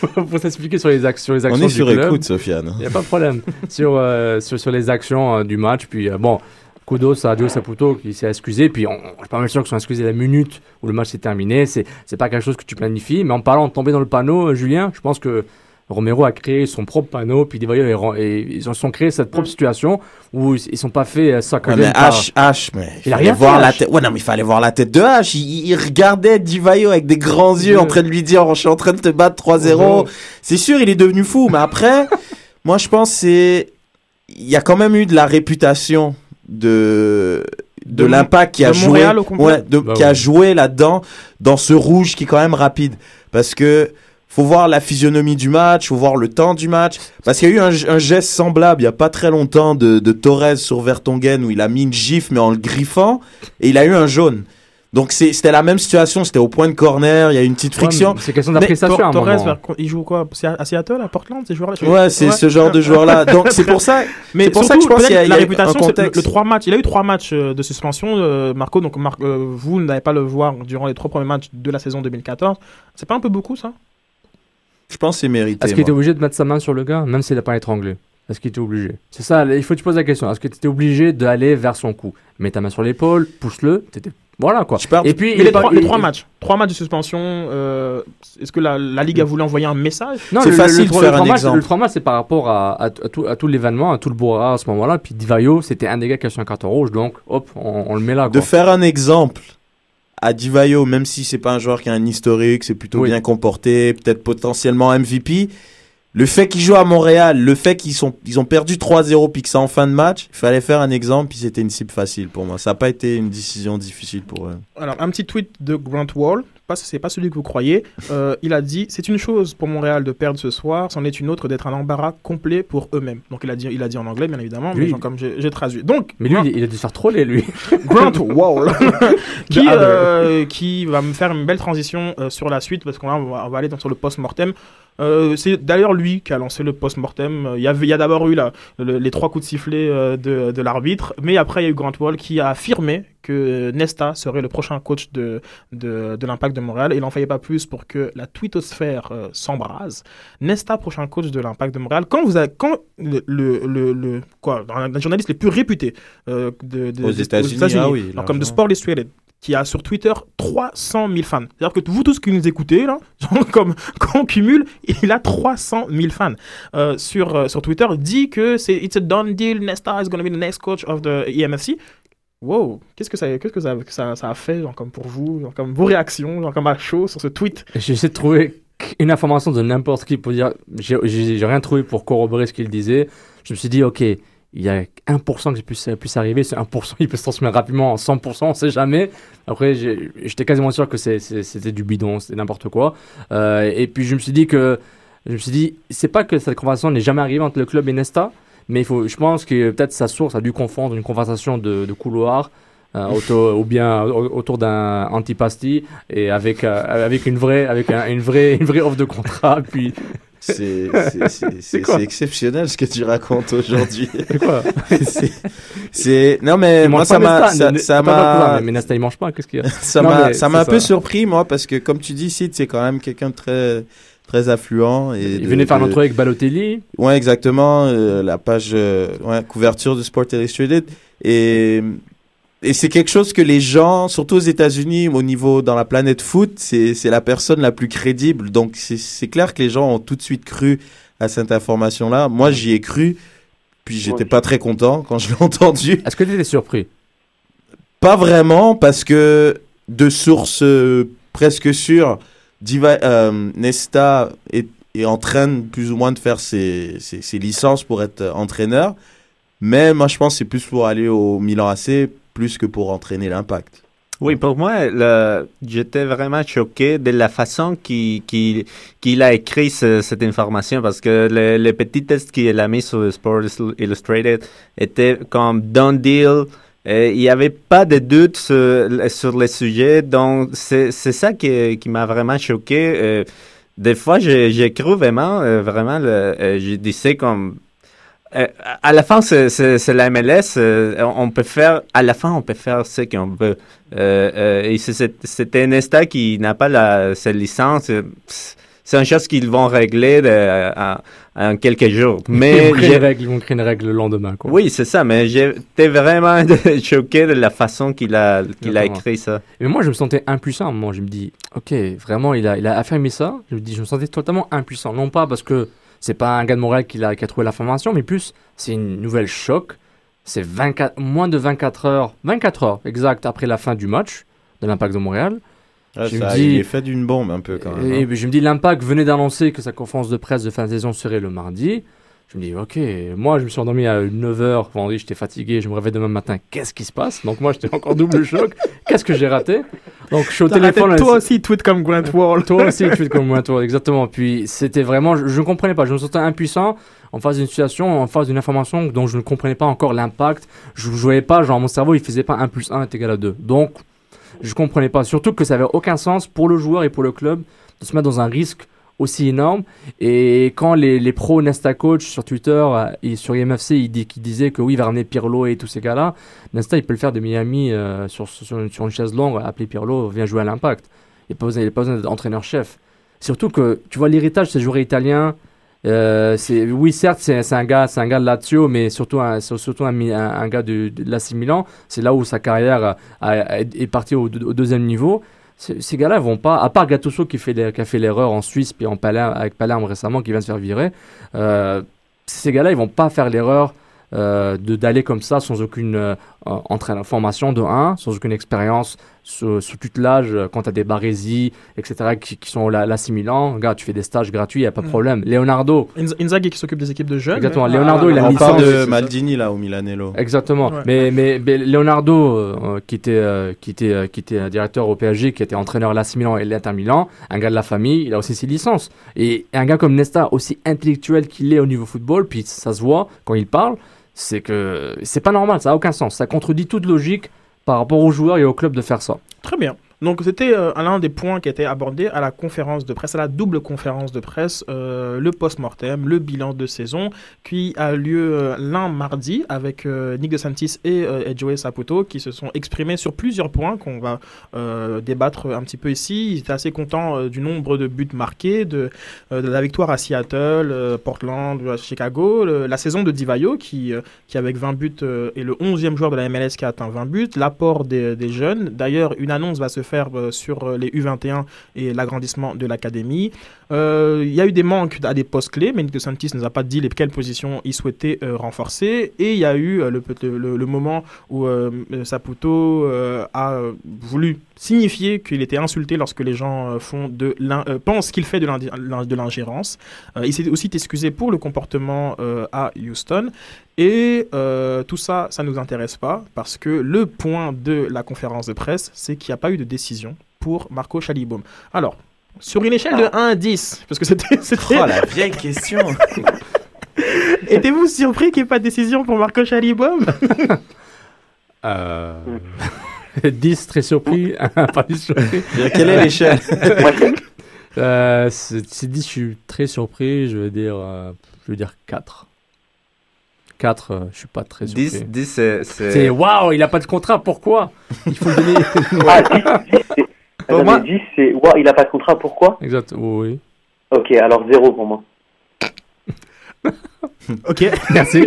pour, s'expliquer sur les actions, les On actions est du sur club. écoute, Sofiane. Il n'y a pas de problème. sur, euh, sur, sur les actions euh, du match. Puis, euh, bon, kudos à Joe Saputo qui s'est excusé. Puis, on, on est pas mal sûr qu'ils sont excusés la minute où le match s'est terminé. C'est, c'est pas quelque chose que tu planifies. Mais en parlant de tomber dans le panneau, euh, Julien, je pense que Romero a créé son propre panneau. Puis, et ils ont, créé cette propre situation où ils, sont pas fait euh, soccer Ouais, mais H, H, mais il, Il a fallait rien voir fait, la tête. Ouais, non, mais il fallait voir la tête de H. Il, il regardait Divayo avec des grands yeux en train de lui dire, je suis en train de te battre 3-0. Mhm. C'est sûr, il est devenu fou. Mais après, moi, je pense c'est, il y a quand même eu de la réputation de, de, l'impact qui a joué, ouais, de- Bah qui a joué là-dedans, dans ce rouge qui est quand même rapide. Parce que, faut voir la physionomie du match, faut voir le temps du match. Parce qu'il y a eu un, un geste semblable il y a pas très longtemps de, de Torres sur Vertonghen où il a mis une gifle mais en le griffant et il a eu un jaune. Donc c'était la même situation, c'était au point de corner, il y a eu une petite friction. c'est question d'appréciation un Torres, il joue quoi? C'est à Seattle, à Portland, ces joueurs-là? Ouais, c'est ce genre de joueur-là. Donc c'est pour ça, Mais c'est pour ça que je pense qu'il y a, la réputation, un contexte. le trois matchs. Il a eu trois matchs euh, de suspension, euh, Marco. Donc, Mar- euh, vous n'allez pas le voir durant les trois premiers matchs de la saison 2014. C'est pas un peu beaucoup, ça? Je pense que c'est mérité. Est-ce qu'il était obligé de mettre sa main sur le gars, même s'il n'a pas étranglé? Est-ce qu'il était obligé? C'est ça, il faut que tu poses la question. Est-ce que tu étais obligé d'aller vers son cou? Mets ta main sur l'épaule, pousse-le, t'étais... Voilà quoi. Et puis, Mais il les, pas- trois, les il- trois matchs, trois matchs de suspension. euh, Est-ce que la, la Ligue a voulu envoyer un message? Non, le- le- le, trois- le trois matchs- Le trois matchs, c'est par rapport à, à, à tout, à tout l'événement, à tout le bourra à ce moment-là. Puis Divayo, c'était un des gars qui a reçu un carton rouge, donc hop, on, on le met là. De faire un exemple à Divayo, même si c'est pas un joueur qui a un historique, c'est plutôt Oui. bien comporté, peut-être potentiellement MVP. Le fait qu'il joue à Montréal, le fait qu'ils sont, ils ont perdu 3-0 puis que c'est en fin de match, il fallait faire un exemple puis c'était une cible facile pour moi. Ça n'a pas été une décision difficile pour eux. Alors, un petit tweet de Grant Wall, pas, c'est pas celui que vous croyez. Euh, il a dit C'est une chose pour Montréal de perdre ce soir, c'en est une autre d'être un embarras complet pour eux-mêmes. Donc, il a dit, il a dit en anglais, bien évidemment, mais genre, comme j'ai traduit. Donc, Mais lui, il, il a dû se faire troller, lui. Grant Wall, qui, other. euh, qui va me faire une belle transition euh, sur la suite, parce qu'on va, on aller dans- sur le post-mortem. Euh, c'est d'ailleurs lui qui a lancé le post-mortem. Il y, avait- il y a d'abord eu la- le- les trois coups de sifflet de, de l'arbitre, mais après il y a eu Grant Wall qui a affirmé que Nesta serait le prochain coach de, de, de l'Impact de Montréal. Il n'en fallait pas plus pour que la twittosphère euh, s'embrase. Nesta, prochain coach de l'Impact de Montréal. Quand vous avez, quand le, le, le- le- quoi, un, journaliste les plus réputés euh, de, de- Aux États-Unis, ah oui, comme de. Sport Illustrated, qui a sur Twitter 300 000 fans. C'est-à-dire que vous tous qui nous écoutez, là, genre, comme, quand on cumule, il a 300 000 fans euh, sur, euh, sur Twitter, dit que c'est It's a done deal, Nesta is going to be the next coach of the EMFC. Wow, qu'est-ce que ça, qu'est-ce que ça, que ça, a fait, genre, comme pour vous, genre, comme vos réactions, genre, comme à chaud sur ce tweet? J'essaie de trouver une information de n'importe qui pour dire. J'ai rien trouvé pour corroborer ce qu'il disait. Je me suis dit, ok, il y a 1% qui puisse, puisse arriver. Ce 1%, il peut se transmettre rapidement en 100%, on sait jamais. Après, j'étais quasiment sûr que c'était du bidon, c'était n'importe quoi. Euh, et puis, je me suis dit que. Je me suis dit, c'est pas que cette conversation n'est jamais arrivée entre le club et Nesta, mais il faut, je pense que peut-être sa source a dû confondre une conversation de, de couloir euh, ou bien au- autour d'un antipasti et avec, euh, avec une vraie, avec un- une, vraie, une vraie offre de contrat. Puis C'est exceptionnel ce que tu racontes aujourd'hui. C'est quoi C'est- C'est non mais moi ça m'a ça m'a mais Nesta il mange pas, qu'est-ce qu'il y a ça m'a ça m'a un peu surpris moi parce que comme tu dis Sid c'est quand même quelqu'un de très très affluent et Il de- venait faire de- l'entrée avec Balotelli. Ouais, exactement. euh, la page euh, ouais, couverture de Sport Illustrated. Et, et c'est quelque chose que les gens, surtout aux États-Unis, au niveau dans la planète foot, c'est c'est la personne la plus crédible. Donc c'est c'est clair que les gens ont tout de suite cru à cette information-là. Moi, j'y ai cru. Puis j'étais pas très content quand je l'ai entendu. Est-ce que tu étais surpris? Pas vraiment, parce que de sources euh, presque sûres, Diva, euh, Nesta est, est en train plus ou moins de faire ses, ses, licences pour être entraîneur. Mais moi, je pense que c'est plus pour aller au Milan AC, plus que pour entraîner l'Impact. Oui, pour moi, j'étais vraiment choqué de la façon qu'il a écrit ce- cette information parce que le, le petit test qu'il a mis sur Sports Illustrated était comme done deal. Il n'y avait pas de doute sur, sur le sujet, donc c'est ça qui, qui m'a vraiment choqué. Euh, des fois, j'ai cru vraiment, euh, vraiment, le, euh, je disais comme à la fin, c'est- la MLS. on peut faire, à la fin, on peut faire ce qu'on veut. Euh, et c'était Nesta qui n'a pas la, sa licence. C'est une chose qu'ils vont régler de- en, en quelques jours. Mais ils, vont créer une règle, ils vont créer une règle le lendemain. Quoi. oui, c'est ça. Mais j'étais vraiment choqué de la façon qu'il a, qu'il a écrit ça. Mais moi, je me sentais impuissant. Moi, je me dis, ok, vraiment, il a, il a affirmé ça. Je me dis, je me sentais totalement impuissant. Non pas parce que c'est pas un gars de Montréal qui a, qui a trouvé l'information, mais plus, c'est une nouvelle choc. C'est 24, moins de 24 heures, 24 heures exact après la fin du match de l'Impact de Montréal. Ah, Je ça, me dis- Il est fait d'une bombe un peu quand même. Et hein. je me dis, l'Impact venait d'annoncer que sa conférence de presse de fin de saison serait le mardi. Je me dis, ok, moi je me suis endormi à 9h vendredi, j'étais fatigué, je me réveille demain matin, qu'est-ce qui se passe? Donc moi j'étais encore double choc, qu'est-ce que j'ai raté? Donc je suis au téléphone. toi aussi, tweet comme Grant Wall. Toi aussi, tweet comme moi, toi, exactement. Puis c'était vraiment, je ne comprenais pas, je me sentais impuissant en face d'une situation, en face d'une information dont je ne comprenais pas encore l'impact. Je ne voyais pas, genre mon cerveau il faisait pas 1 plus 1 est égal à 2. Donc je comprenais pas, surtout que ça avait aucun sens pour le joueur et pour le club de se mettre dans un risque aussi énorme. Et quand les, les pros Nesta Coach sur Twitter euh, et sur IMFC, ils, di- qui disaient que oui, il va ramener Pirlo et tous ces gars-là, Nesta, il peut le faire de Miami euh, sur, sur, une, sur une chaise longue, appeler Pirlo, viens jouer à l'impact. Il n'a pas besoin d'être entraîneur-chef. Surtout que, tu vois, l'héritage de ces joueurs italiens, euh, oui, certes, c'est, un gars, c'est un gars de Lazio, mais surtout un, surtout un, gars de, de Milan. C'est là où sa carrière est partie au, deuxième niveau. Ces gars-là vont pas, à part Gattuso qui, fait qui a fait l'erreur en Suisse, puis en Palerme, avec Palerme récemment, qui vient de se faire virer, euh, ces gars-là, ils vont pas faire l'erreur euh, de d'aller comme ça sans aucune euh, entraîne- formation de 1, sans aucune expérience sous, sous tutelage, euh, quand tu as des Baresi, etc., qui, qui sont là, l'assimilant. Gars, tu fais des stages gratuits, il n'y a pas de Mm. problème. Leonardo, Inz- Inzaghi qui s'occupe des équipes de jeunes. Exactement. mais- Leonardo, il a On mis parle licence. de. Maldini là au Milanello. Exactement. Ouais. Mais, mais, mais Leonardo, euh, qui, était, euh, qui, était, euh, qui était euh, directeur au PSG, qui était entraîneur à l'AC Milan et l'Inter Milan, un gars de la famille, il a aussi ses licences. Et un gars comme Nesta, aussi intellectuel qu'il est au niveau football, puis ça se voit quand il parle, c'est que c'est pas normal, ça n'a aucun sens. Ça contredit toute logique par rapport aux joueurs et au club de faire ça. Très bien. Donc c'était euh, l'un des points qui était abordé à la conférence de presse, à la double conférence de presse, euh, le post-mortem, le bilan de saison, qui a lieu euh, l'un mardi avec euh, Nick DeSantis et, euh, et Joey Saputo qui se sont exprimés sur plusieurs points qu'on va débattre un petit peu ici. Ils étaient assez contents du nombre de buts marqués, de, la victoire à Seattle, Portland, Chicago, la saison de Divayo qui, qui avec 20 buts est le 11e joueur de la MLS qui a atteint 20 buts, l'apport des, des jeunes. D'ailleurs, une annonce va se faire euh, sur euh, les U21 et l'agrandissement de l'académie. Euh, Il y a eu des manques à des postes clés, mais Nick DeSantis ne nous a pas dit les, quelles positions il souhaitait renforcer. Et il y a eu le, le, moment où Saputo a voulu signifier qu'il était insulté lorsque les gens euh, font de euh, pensent qu'il fait de l'ingérence. Euh, il s'est aussi excusé pour le comportement euh, à Houston. Et euh, tout ça, ça ne nous intéresse pas parce que le point de la conférence de presse, c'est qu'il n'y a pas eu de décision pour Marco Chalibaume. Alors, sur une échelle de 1 à 10, parce que c'était... Oh la vieille question. Étiez-vous surpris qu'il n'y ait pas de décision pour Marco Chalibaume Euh... 10, très surpris. pas quelle est l'échelle? Euh, c'est c'est 10, je suis très surpris. Je vais dire, euh, je vais dire 4. 4, euh, je suis pas très surpris. 10, 10 c'est- c'est- C'est waouh, il a pas de contrat, pourquoi? Il faut le donner. Ah, 10, 10, c'est- moi- mais 10, c'est. Ouah, il a pas de contrat, pourquoi? Exact, oui. Ok, alors 0 pour moi. Ok. Merci.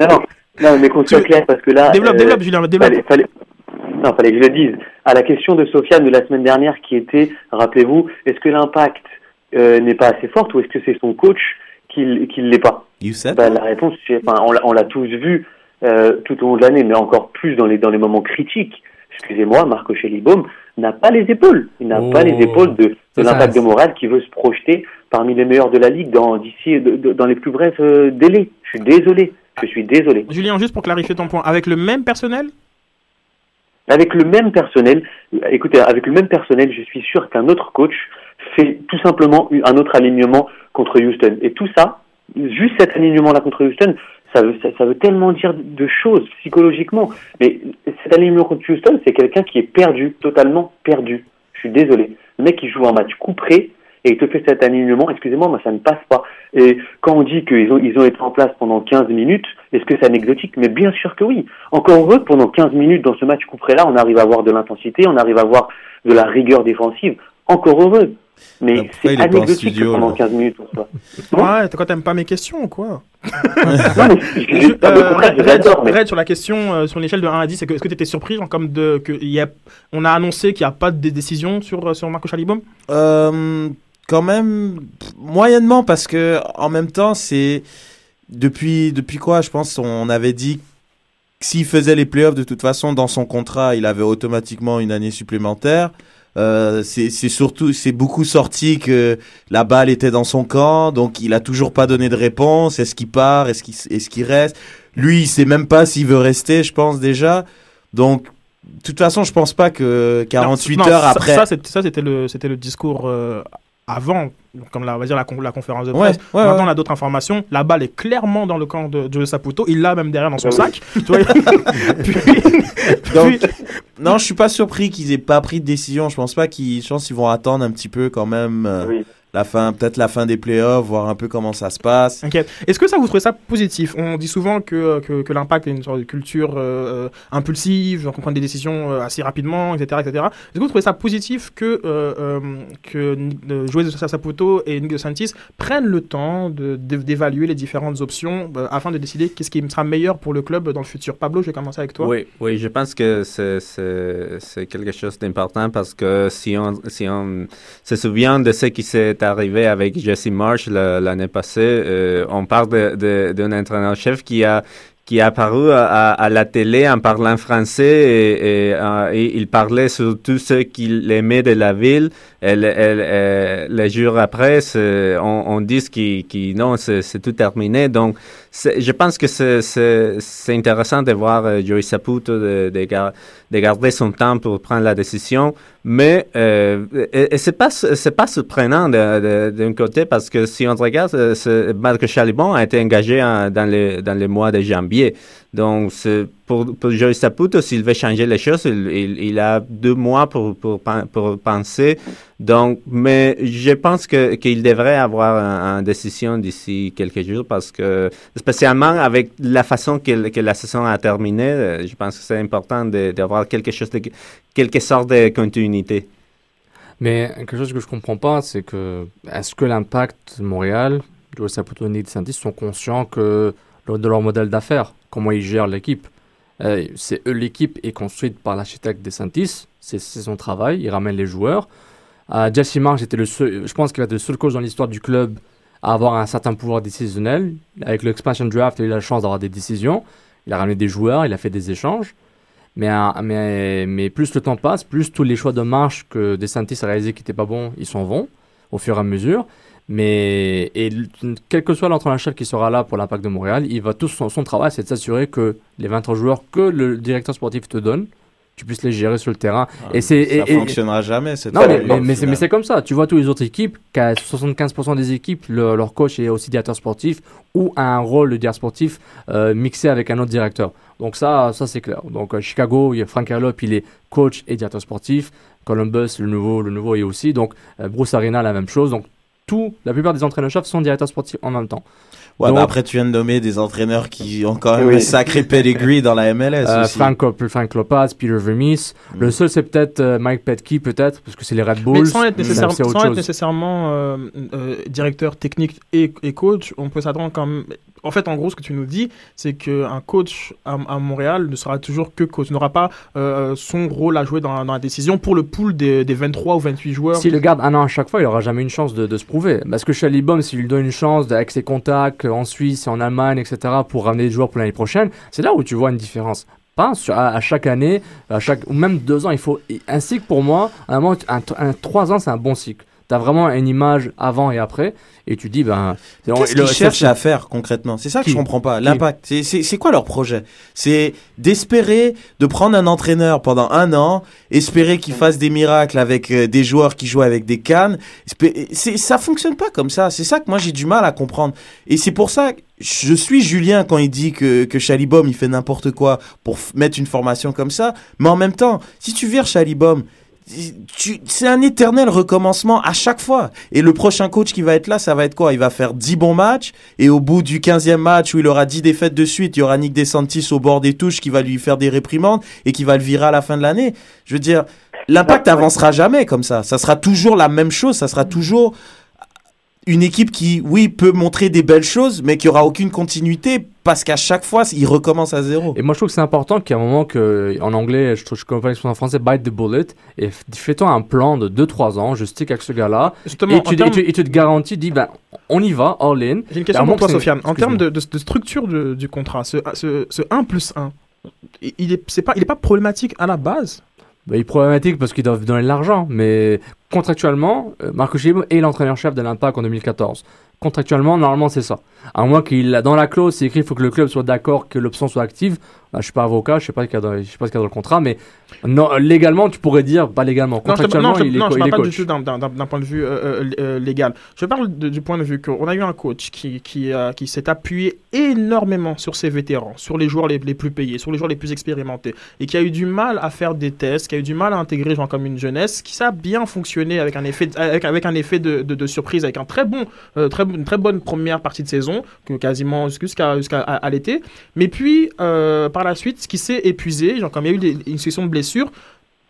Non, non, non mais qu'on soit clair, parce que là. Développe, développe, Julien, développe. Fallait, fallait- Non, fallait que je le dise. À la question de Sofiane de la semaine dernière qui était, rappelez-vous, est-ce que l'impact euh, n'est pas assez fort ou est-ce que c'est son coach qui ne l'est pas? Bah, La réponse, c'est, enfin, on, l'a- tous vu euh, tout au long de l'année, mais encore plus dans les, dans les moments critiques. Excusez-moi, Marco Schellibaum n'a pas les épaules. Il n'a Oh. pas les épaules de, l'impact de morale qui veut se projeter parmi les meilleurs de la ligue dans, d'ici, de- de- dans les plus brefs euh, délais. Je suis désolé. Je suis désolé. Julien, juste pour clarifier ton point, avec le même personnel Avec le même personnel, écoutez, avec le même personnel, je suis sûr qu'un autre coach fait tout simplement un autre alignement contre Houston. Et tout ça, juste cet alignement-là contre Houston, ça veut, ça, ça veut tellement dire de choses psychologiquement. Mais cet alignement contre Houston, c'est quelqu'un qui est perdu, totalement perdu. Je suis désolé. Le mec, il joue un match couperé et il te fait cet alignement. Excusez-moi, moi, ça ne passe pas. Et quand on dit qu'ils ont, ils ont été en place pendant 15 minutes, est-ce que c'est anecdotique? Mais bien sûr que oui. Encore heureux que pendant 15 minutes dans ce match couperé-là, on arrive à avoir de l'intensité, on arrive à avoir de la rigueur défensive. Encore heureux. Mais c'est anecdotique studio, que pendant là 15 minutes, on soit. Ouais, t'as quoi, t'aimes pas mes questions ou quoi? Non, mais je- je- euh, Red, mais- sur la question, euh, sur une échelle de 1 à 10, c'est que- est-ce que tu étais surpris genre, comme de, que il y a, on a annoncé qu'il n'y a pas de décision sur, euh, sur Marco Chalibaume Euh, quand même moyennement parce que en même temps c'est depuis depuis quoi je pense on avait dit que s'il faisait les playoffs de toute façon dans son contrat il avait automatiquement une année supplémentaire. Euh, c'est c'est surtout c'est beaucoup sorti que la balle était dans son camp donc il a toujours pas donné de réponse. Est-ce qu'il part? Est-ce qu'il est-ce qu'il reste? Lui il sait même pas s'il veut rester je pense déjà. Donc de toute façon je pense pas que 48 Non, heures ça- après ça, c'était le, c'était le discours euh, avant, comme la, on va dire la, con- la conférence de presse. ouais, Maintenant, ouais. on a d'autres informations. La balle est clairement dans le camp de Joe Saputo. Il l'a même derrière dans son Ah oui. sac. Tu vois Donc, non, je suis pas surpris qu'ils aient pas pris de décision. Je pense pas qu'ils, je pense qu'ils vont attendre un petit peu quand même euh, la fin, peut-être la fin des playoffs, voir un peu comment ça se passe. Ok. Est-ce que ça vous trouvez ça positif? On dit souvent que, que, que l'impact est une sorte de culture euh, impulsive, donc on prend des décisions euh, assez rapidement, etc. etc. Est-ce que vous trouvez ça positif que, euh, euh, que euh, Joël Saputo et Nick DeSantis prennent le temps de- de- d'évaluer les différentes options euh, afin de décider qu'est-ce qui sera meilleur pour le club dans le futur? Pablo, je vais commencer avec toi. Oui, oui, je pense que c'est quelque chose d'important parce que si on, si on se souvient de ce qui s'est arrivé avec Jesse Marsh l'année passée, euh, on parle d'un entraîneur-chef qui a qui est apparu à, la télé en parlant français et, et, euh, et il parlait sur tout ce qu'il aimait de la ville. Et, le- et le- et les jours après, on, on dit qu'il qu'il- non, c'est tout terminé. Donc, je pense que c'est- intéressant de voir euh, Joey Saputo de, de, gar- de garder son temps pour prendre la décision. Mais euh, et, c'est pas pas surprenant d'un côté parce que si on regarde, euh, Marc Chalibon a été engagé en- dans les dans les mois de janvier. Donc c'est- pour pour Joey Saputo, s'il veut changer les choses, il, a deux mois pour pour, pour penser. Donc, mais je pense que qu'il devrait avoir un- une décision d'ici quelques jours parce que spécialement avec la façon que, que la saison a terminé, je pense que c'est important d'avoir quelque chose de quelque sorte de continuité. Mais quelque chose que je comprends pas, c'est que est-ce que l'impact Montréal, Joe Saputo et Nick sont conscients que de leur modèle d'affaires, comment ils gèrent l'équipe? Euh, C'est l'équipe est construite par l'architecte DeSantis, c'est son travail, il ramène les joueurs. Euh, Jesse Marsh était le seul, je pense qu'il va être le seul coach dans l'histoire du club à avoir un certain pouvoir décisionnel. Avec l'expansion draft, il a eu la chance d'avoir des décisions. Il a ramené des joueurs, il a fait des échanges. Mais, euh, mais plus le temps passe, plus tous les choix de marche que DeSantis a réalisé qui n'étaient pas bons, ils s'en vont au fur et à mesure. Mais et, quel que soit l'entraîneur-chef qui sera là pour l'impact de Montréal, il va tout son, son travail, c'est de s'assurer que les 23 joueurs que le directeur sportif te donne, tu puisses les gérer sur le terrain. et c'est Ah, ça et- et- fonctionnera jamais, cette Non, mais, mais, mais mais c'est comme ça. Tu vois, toutes les autres équipes, qu'à 75% des équipes, le- leur coach est aussi directeur sportif ou a un rôle de directeur sportif euh, mixé avec un autre directeur. Donc ça, ça c'est clair. Donc à Chicago, il y a Frank Carlop, il est coach et directeur sportif. Columbus, le nouveau, le nouveau est aussi. Donc euh, Bruce Arena, la même chose. Donc tout, la plupart des entraîneurs-chefs sont directeurs sportifs en même temps. Ouais, Donc, mais après, tu viens de nommer des entraîneurs qui ont quand même Oui. un sacré pedigree dans la MLS Euh, aussi. Frank, Frank Lopez, Peter Vermees. Le seul, c'est peut-être euh, Mike Petke, peut-être, parce que c'est les Red Bulls. Mais sans être, nécessaire- sans nécessairement euh, euh, directeur technique et, et coach, on peut s'attendre quand même. En fait, en gros, ce que tu nous dis, c'est qu'un coach à, à Montréal ne sera toujours que coach, n'aura pas euh, son rôle à jouer dans, dans la décision pour le pool des, des 23 ou 28 joueurs. S'il le garde un an à chaque fois, il n'aura jamais une chance de, de se prouver. Parce que Chalibom, s'il lui donne une chance avec ses contacts en Suisse en Allemagne, etc., pour ramener des joueurs pour l'année prochaine, c'est là où tu vois une différence. Pas à, chaque année, à chaque, ou même deux ans, il faut un cycle pour moi. Un un, un- trois ans, c'est un bon cycle. Tu as vraiment une image avant et après, et tu dis, ben. Qu'est-ce qu'ils cherchent à faire concrètement? C'est ça que je comprends pas. L'impact. C'est- quoi leur projet? C'est d'espérer de prendre un entraîneur pendant un an, espérer qu'il fasse des miracles avec euh, des joueurs qui jouent avec des cannes. Ça fonctionne pas comme ça. C'est ça que moi j'ai du mal à comprendre. Et c'est pour ça que je suis Julien quand il dit que, que Chalibom il fait n'importe quoi pour mettre une formation comme ça. Mais en même temps, si tu vires Chalibom, c'est un éternel recommencement à chaque fois. Et le prochain coach qui va être là, ça va être quoi? Il va faire 10 bons matchs et au bout du 15e match où il aura 10 défaites de suite, il y aura Nick DeSantis au bord des touches qui va lui faire des réprimandes et qui va le virer à la fin de l'année. Je veux dire, l'impact avancera jamais comme ça. Ça sera toujours la même chose, ça sera toujours une équipe qui, oui, peut montrer des belles choses, mais qui aura aucune continuité parce qu'à chaque fois, il recommence à zéro. Et moi, je trouve que c'est important qu'à un moment que, en anglais, je trouve, je connais pas l'expression en français, bite the bullet, et fais-toi un plan de 2-3 ans, je stick avec ce gars-là, Justement, et tu, et tu, et tu te garantis, dis, ben, on y va, all in. J'ai une question pour toi, Sofiane. En termes de, de- de structure de- du contrat, ce, ce, ce 1 plus 1, il il est, c'est pas, il est pas problématique à la base? Ben, il est problématique parce qu'ils doivent donner de l'argent, mais contractuellement, euh, Marco Chimo est l'entraîneur-chef de l'Impact en 2014. Contractuellement, normalement, c'est ça. À moins qu'il, dans la clause, c'est écrit qu'il faut que le club soit d'accord que l'option soit active. Ben, je suis pas avocat, je sais pas ce qu'il y a dans, je sais pas ce qu'il y a dans le contrat, mais non, légalement, tu pourrais dire, pas légalement. Non, je te- Contractuellement, non, je, il est, non, co- je il parle pas coach. du tout d'un- point de vue euh, euh, euh, légal. Je parle de- du point de vue qu'on a eu un coach qui, qui, qui s'est appuyé énormément sur ses vétérans, sur les joueurs les, les plus payés, sur les joueurs les plus expérimentés, et qui a eu du mal à faire des tests, qui a eu du mal à intégrer genre comme une jeunesse, qui ça a bien fonctionné avec un effet, de- avec, avec un effet de, de- de surprise, avec un très bon, euh, très, une très bonne première partie de saison, quasiment jusqu'à jusqu'à à, à l'été. Mais puis, euh, par la suite, ce qui s'est épuisé, genre, comme il y a eu des- une session de blessures,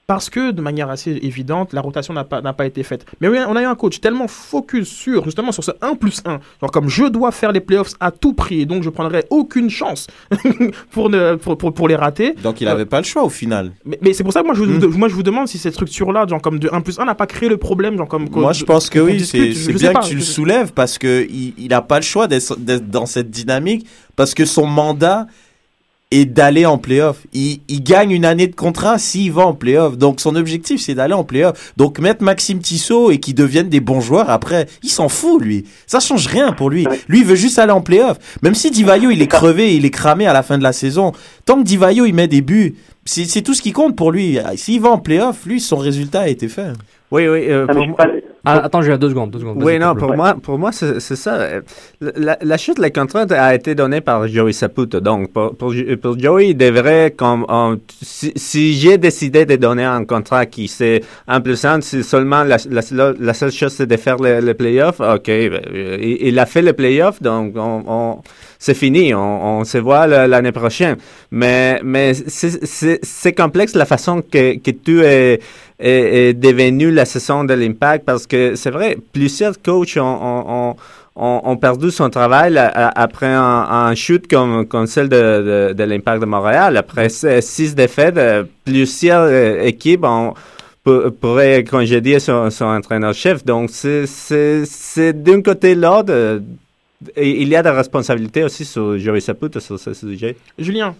parce que de manière assez évidente, la rotation n'a pas, n'a pas été faite. Mais on a eu un coach tellement focus sur, justement, sur ce 1 plus 1. Genre, comme je dois faire les playoffs à tout prix, et donc je prendrai aucune chance pour, ne, pour, pour, pour les rater. Donc il n'avait pas le choix au final. Mais, mais c'est pour ça que moi je, Hmm. vous, moi je vous demande si cette structure-là, genre comme de 1 plus 1, n'a pas créé le problème. Genre comme Moi, je pense que oui, c'est bien pas. que tu le soulèves parce que il il a pas le choix d'être dans cette dynamique parce que son mandat est d'aller en playoff. Il, il gagne une année de contrat s'il va en playoff. Donc son objectif, c'est d'aller en playoff. Donc mettre Maxime Tissot et qu'il devienne des bons joueurs après, il s'en fout lui. Ça change rien pour lui. Lui, il veut juste aller en playoff. Même si Divayo, il est crevé, il est cramé à la fin de la saison. Tant que Divayo, il met des buts, c'est c'est tout ce qui compte pour lui. S'il va en playoff, lui, son résultat a été fait. Oui, oui. euh, pour Ah, attends, j'ai deux secondes. Deux secondes. Oui, non, pour moi, pour moi c'est c'est ça. La, la chute de la contrainte a été donnée par Joey Saputo. Donc, pour, pour, pour Joey, il devrait, comme, on- si, si j'ai décidé de donner un contrat qui c'est un plus si seulement la, la, la seule chose c'est de faire le, le playoff, ok, ben, euh, il, il a fait le playoff, donc on, on- c'est fini, on, on se voit l'année prochaine. Mais, mais c'est- c'est c'est complexe la façon que, que tu es, est, est devenu la saison de l'Impact parce que c'est vrai, plusieurs coachs ont, ont, ont- ont- perdu son travail après un, un chute comme, comme celle de, de, de l'Impact de Montréal. Après six défaites, euh, plusieurs euh, équipes ont, pour- pourraient congédier son, son entraîneur-chef. Donc, c'est- c'est d'un côté et il y a des responsabilités aussi sur Joey Saputo sur ce sujet. Julien.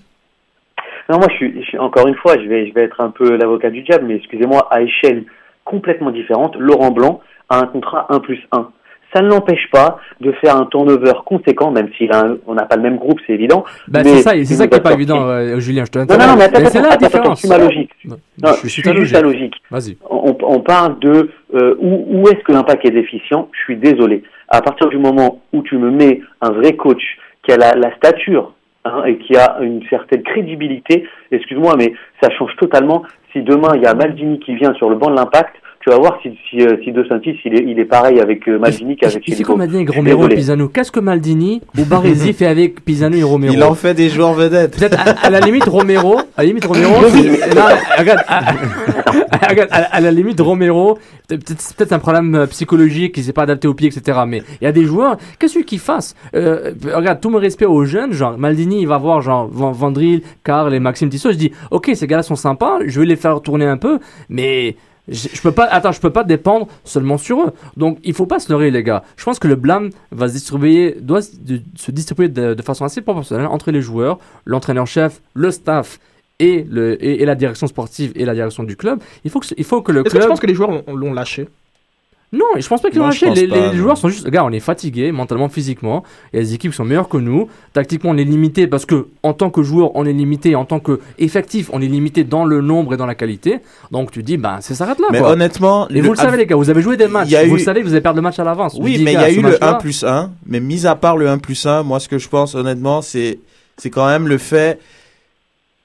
Non, moi, je suis, je suis- encore une fois, je vais, je vais être un peu l'avocat du diable, mais excusez-moi, à échelle complètement différente, Laurent Blanc a un contrat 1 plus 1. Ça ne l'empêche pas de faire un turnover conséquent, même si on n'a pas le même groupe, c'est évident. Bah, c'est ça, c'est ça qui a est pas évident, euh, Julien. Je te Non, non, non, mais attends, c'est la attends, attends, différence. suis ma logique. Non, Non, je je suis juste logique. logique. Vas-y. On, on parle de euh, où, où est-ce que l'impact est déficient? Je suis désolé. À partir du moment où tu me mets un vrai coach qui a la, la stature hein, et qui a une certaine crédibilité, excuse-moi, mais ça change totalement. Si demain il y a Maldini qui vient sur le banc de l'impact, tu vas voir si, si, euh, si De Santis il est, il est pareil avec euh, Maldini qu'avec Il fait Filippo. comme Maldini avec Romero et. Pisano. Qu'est-ce que Maldini ou Baresi fait avec Pisano et Romero Il en fait des joueurs vedettes. Peut-être à, à la limite Romero, à la limite Romero, c'est- non, regarde, à, à- regarde, à- à la limite Romero, peut- peut-être c'est peut-être un problème euh, psychologique qui s'est pas adapté au pied, etc. Mais il y a des joueurs, qu'est-ce qu'il fasse? Euh, Regarde, tout mon respect aux jeunes, genre Maldini, il va voir genre Van, Vandril, Karl et Maxime Tissot. Je dis, ok, ces gars-là sont sympas, je vais les faire tourner un peu, mais je, je peux pas, attends, je peux pas dépendre seulement sur eux. Donc, il faut pas se leurrer, les gars. Je pense que le blâme va se distribuer, doit se distribuer de, de façon assez proportionnelle entre les joueurs, l'entraîneur-chef, le staff et, le, et, et la direction sportive et la direction du club. Il faut que, il faut que le Est-ce que club. tu penses que les joueurs l'ont lâché Non, je pense pas qu'ils l'ont lâché. Les, pas, les non. joueurs sont juste. Regarde, on est fatigués mentalement, physiquement. Il y a des équipes qui sont meilleures que nous. Tactiquement, on est limité parce que, en tant que joueur, on est limité. En tant qu'effectif, on est limité dans le nombre et dans la qualité. Donc tu dis, ben, ça s'arrête là. Mais quoi. honnêtement, Et le- vous le savez, les gars, vous avez joué des matchs. Vous eu- le savez, vous allez perdre le match à l'avance. Oui, mais il y gars, a eu le match-là- 1 plus 1. Mais mis à part le 1 plus 1, moi, ce que je pense, honnêtement, c'est, c'est quand même le fait.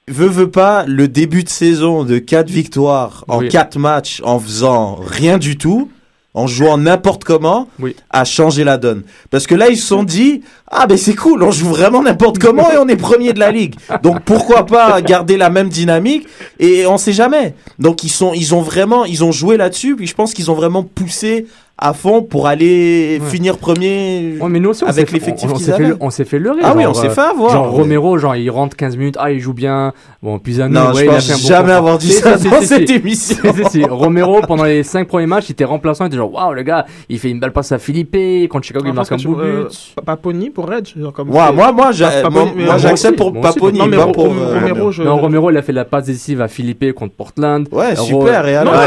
Veux, veux pas, le début de saison de 4 victoires en Oui. 4 matchs en faisant rien du tout, en jouant n'importe comment, a changé la donne. Parce que là, ils se sont dit, ah ben c'est cool, on joue vraiment n'importe comment et on est premier de la ligue. Donc pourquoi pas garder la même dynamique et on sait jamais. Donc ils sont, ils ont vraiment, ils ont joué là-dessus, puis je pense qu'ils ont vraiment poussé à fond pour aller Ouais. finir premier Ouais, mais nous aussi, on avec s'est fait- l'effectif on- s'est fait, avaient. le- on s'est fait leurrer. Ah oui, genre, on s'est euh, fait avoir. Genre Ouais. Romero, genre il rentre 15 minutes, ah il joue bien. Bon, Pisano, Non, ouais, je il a fait un bon jamais avoir dit ça dans cette si. émission. Si, si, si. Romero, pendant les 5 premiers matchs, il était remplaçant, il était genre waouh le gars, il fait une belle passe à Philippe, contre Chicago il marque un beau euh, but. Pa- Paponi pour Reg moi- moi, moi- j'accepte pour Paponi, pas pour, euh, Non, Romero, il a fait la passe décisive à Philippe contre Portland. Ouais, super, et alors non,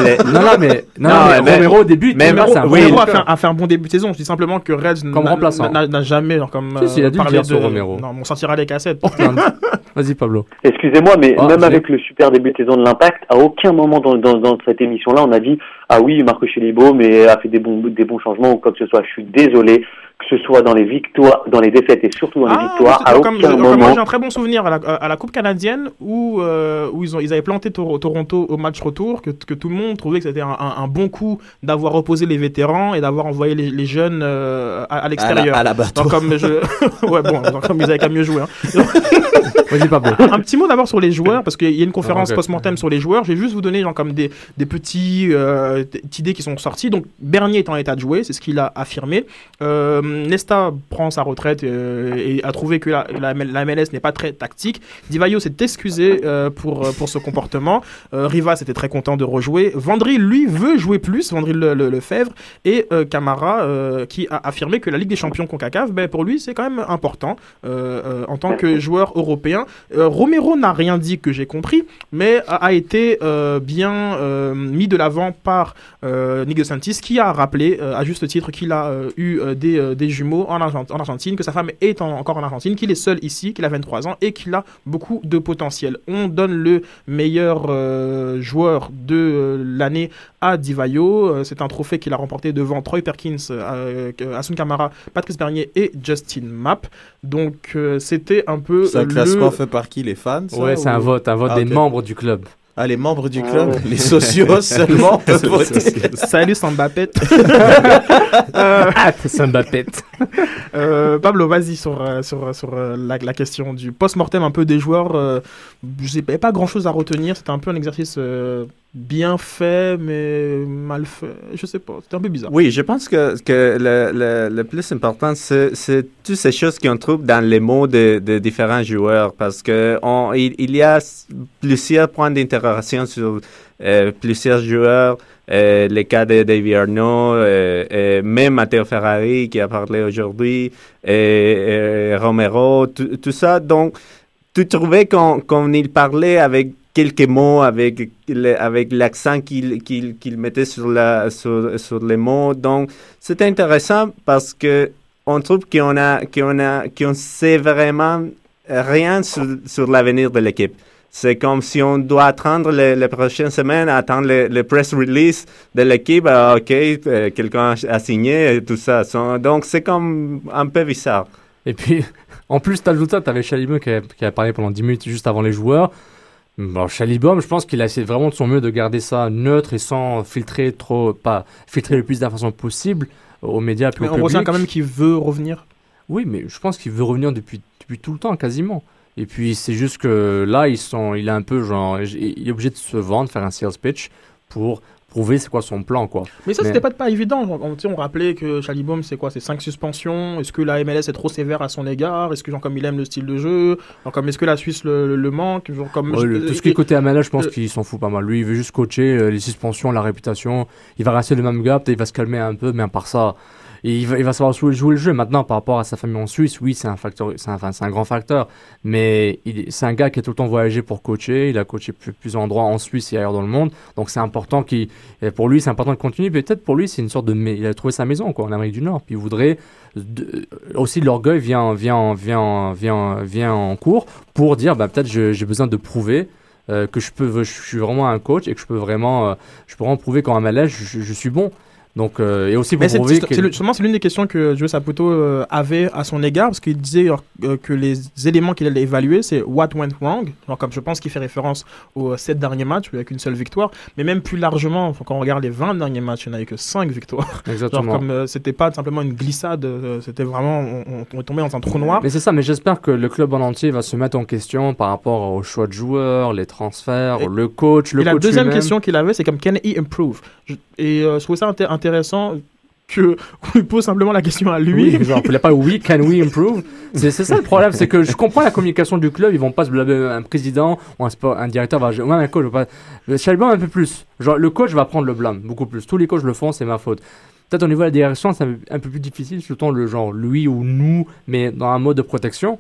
mais- Romero, au début, il pas, Romero, un a, fait, a fait un bon début de saison. Je dis simplement que Reds Comme n'a- remplaçant. n'a n'a jamais genre, comme, Si, si, il a dû parlé de- Romero. Non, on sortira les cassettes. Vas-y, Pablo. Excusez-moi, mais Ah, même j'ai- avec le super début de saison de l'Impact, à aucun moment dans, dans, dans cette émission-là, on a dit ah oui, Marco Chilibo, mais a fait des bons des bons changements ou quoi que ce soit. Je suis désolé, que ce soit dans les victoires, dans les défaites et surtout dans les Ah, victoires, à aucun comme, moment. moi j'ai un très bon souvenir à la, à la Coupe canadienne où, euh, où ils, ont, ils avaient planté Tor- Toronto au match retour, que, que tout le monde trouvait que c'était un, un- un bon coup d'avoir opposé les vétérans et d'avoir envoyé les, les jeunes euh, à, à l'extérieur. À la- à. Donc, comme je... ouais, bon, donc, comme ils avaient qu'à mieux jouer. hein. Vas-y, Pablo. Un, un petit mot d'abord sur les joueurs, parce qu'il y a une conférence Ah, post-mortem sur les joueurs. Je vais juste vous donner genre, comme des, des petits euh, petites idées qui sont sorties. Donc, Bernier est en état de jouer, c'est ce qu'il a affirmé. Euh, Nesta prend sa retraite euh, et a trouvé que la, la, la MLS n'est pas très tactique. Divayo s'est excusé euh, pour, euh, pour ce comportement. Euh, Rivas était très content de rejouer. Vendry, lui, veut jouer plus, Vendry le, le- Lefebvre. Et euh, Camara, euh, qui a affirmé que la Ligue des Champions CONCACAF, ben, pour lui, c'est quand même important euh, euh, en tant que joueur européen. Euh, Romero n'a rien dit que j'ai compris, mais a, a été euh, bien euh, mis de l'avant par Nick DeSantis, qui a rappelé à juste titre qu'il a eu des, des jumeaux en, Argent- en Argentine, que sa femme est en- encore en Argentine, qu'il est seul ici, qu'il a 23 ans et qu'il a beaucoup de potentiel. On donne le meilleur joueur de l'année à Divayo. C'est un trophée qu'il a remporté devant Troy Perkins, Asun Kamara, Patrice Bernier et Justin Mapp. Donc euh, c'était un peu le- classement fait par qui Les fans ça, Ouais, c'est un vote, un vote Ah, des membres du club. Ah, les membres du Ah, club ouais. Les socios seulement peuvent voter. Salut Sambapette. Ah, Sambapette. Euh, Pablo, vas-y sur, euh, sur, sur euh, la, la question du post-mortem un peu des joueurs. Euh, je sais pas, pas grand-chose à retenir. C'était un peu un exercice euh, bien fait, mais mal fait. Je sais pas, c'était un peu bizarre. Oui, je pense que, que le, le, le plus important, c'est c'est toutes ces choses qu'on trouve dans les mots de, de différents joueurs, parce on, il, y a plusieurs points d'interrogation sur euh, plusieurs joueurs. Euh, le cas de David Arnaud, euh, euh, même Matteo Ferrari qui a parlé aujourd'hui, Romero, tout ça. Donc, tu trouvais qu'on qu'on il parlait avec quelques mots, avec avec l'accent qu'il qu'il qu'il mettait sur, la, sur, sur les mots. Donc, c'était intéressant parce que on trouve qu'on a qu'on a sait vraiment rien sur, sur l'avenir de l'équipe. C'est comme si on doit attendre les, les prochaines semaines, attendre le, le press release de l'équipe. Ah, ok, euh, quelqu'un a, signé et tout ça. Donc, c'est comme un peu bizarre. Et puis, en plus, t'ajoutes ça, t'avais Chalibom qui a, qui a parlé pendant 10 minutes juste avant les joueurs. Bon, Chalibom, je pense qu'il a essayé vraiment de son mieux de garder ça neutre et sans filtrer trop, pas filtrer le plus d'informations possible aux médias puis Mais au on public. ressent quand même qu'il veut revenir. Oui, mais je pense qu'il veut revenir depuis, depuis tout le temps, quasiment. Et puis, c'est juste que là, ils sont, il est un peu genre, il est obligé de se vendre, faire un sales pitch pour prouver c'est quoi son plan, quoi. Mais ça, c'était pas, pas évident. On, rappelait que Chalibom, c'est quoi C'est 5 suspensions. Est-ce que la MLS est trop sévère à son égard? Est-ce que, genre, comme il aime le style de jeu? Genre, comme est-ce que la Suisse le, manque? Genre, comme, Ouais, le- je- tout ce qui est côté Amala, je pense qu'il s'en fout pas mal. Lui, il veut juste coacher euh, les suspensions, la réputation. Il va rester le même gars, peut-être il va se calmer un peu, mais à part ça, il va, il va savoir jouer, le jeu. Maintenant, par rapport à sa famille en Suisse, oui, c'est un facteur, c'est un, grand facteur. Mais c'est un gars qui a tout le temps voyagé pour coacher. Il a coaché plus, plusieurs endroits en Suisse et ailleurs dans le monde. Donc c'est important pour lui, c'est important de continuer. Peut-être pour lui, c'est une sorte de, il a trouvé sa maison, en Amérique du Nord. Puis il voudrait aussi l'orgueil vient, vient, vient, vient, vient en cours pour dire, bah, peut-être je- j'ai besoin de prouver euh, que je peux, je suis vraiment un coach et que je peux vraiment, euh, je peux vraiment prouver qu'en MLS, je suis bon. Donc, euh, et aussi pour prouver c'est- que- c'est l'une des questions que Joe Saputo euh, avait à son égard, parce qu'il disait euh, que les éléments qu'il allait évaluer, c'est what went wrong. Genre, comme je pense qu'il fait référence aux 7 derniers matchs, avec une seule victoire, mais même plus largement, quand on regarde les 20 derniers matchs, il n'y en avait que 5 victoires. Exactement. Genre, comme c'était pas simplement une glissade, c'était vraiment, on, est tombé dans un trou noir. Mais c'est ça, mais j'espère que le club en entier va se mettre en question par rapport au choix de joueurs, les transferts, Et- le coach, le et la deuxième question qu'il avait, c'est comme can he improve? Je- Et je trouvais ça inté- intéressant que on pose simplement la question à lui. Oui, genre, il pas oui, can we improve? C'est ça le problème, c'est que je comprends la communication du club, ils vont pas se blabber un président ou un, directeur va même un coach va pas. Chalban un peu plus. Genre, le coach va prendre le blâme, beaucoup plus. Tous les coachs le font, c'est ma faute. Peut-être au niveau de la direction, c'est un peu plus difficile, surtout le genre lui ou nous, mais dans un mode de protection.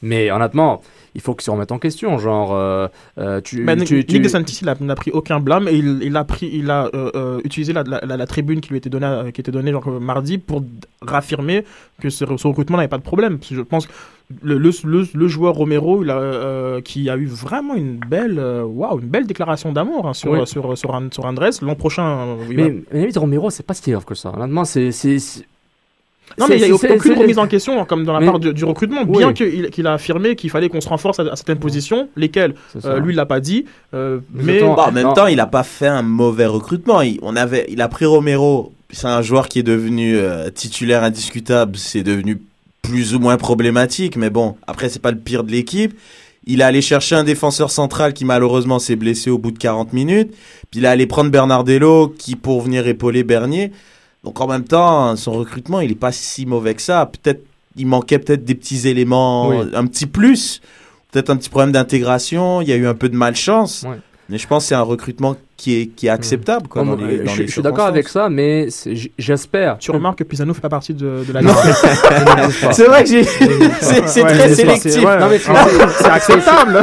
Mais honnêtement, il faut qu'ils se remettent en question. Genre, euh, euh, tu, Ben, tu, Nick tu- DeSantis, il a- n'a pris aucun blâme et il, il a pris, il a euh, euh, utilisé la, la- la- la tribune qui lui était donnée, euh, qui était donnée genre mardi pour raffirmer que ce, ce recrutement n'avait pas de problème. Parce que je pense que le, le, le- le joueur Romero, il a, qui a eu vraiment une belle, waouh, une belle déclaration d'amour hein, sur, Oui. sur, sur, And- sur Andres. L'an prochain, il Mais, va- mais Romero, c'est pas si grave que ça. Honnêtement, c'est. Non, mais il n'y a aucune remise en question, comme dans la Mais- part du, du recrutement, bien qu'il qu'il a affirmé qu'il fallait qu'on se renforce à, à certaines positions, lesquelles euh, lui, il l'a pas dit. euh, mais Bon, en même temps, il n'a pas fait un mauvais recrutement. Il, on avait, il a pris Romero. C'est un joueur qui est devenu euh, titulaire indiscutable. C'est devenu plus ou moins problématique. Mais bon, après, c'est pas le pire de l'équipe. Il est allé chercher un défenseur central qui malheureusement s'est blessé au bout de 40 minutes. Puis il est allé prendre Bernardello qui pour venir épauler Bernier. Donc en même temps, son recrutement, il est pas si mauvais que ça. Peut-être, il manquait peut-être des petits éléments, Oui. un petit plus. Peut-être un petit problème d'intégration. Il y a eu un peu de malchance. Mais je pense que c'est un recrutement qui est, qui est acceptable. Quoi, Non, dans les, dans je, les je suis d'accord avec ça, mais j'espère. tu remarques que Pisano fait pas partie de, de la liste. C'est vrai que j'ai- c'est- c'est Ouais, très c'est- sélectif. c'est- ouais. C'est- c'est- c'est acceptable.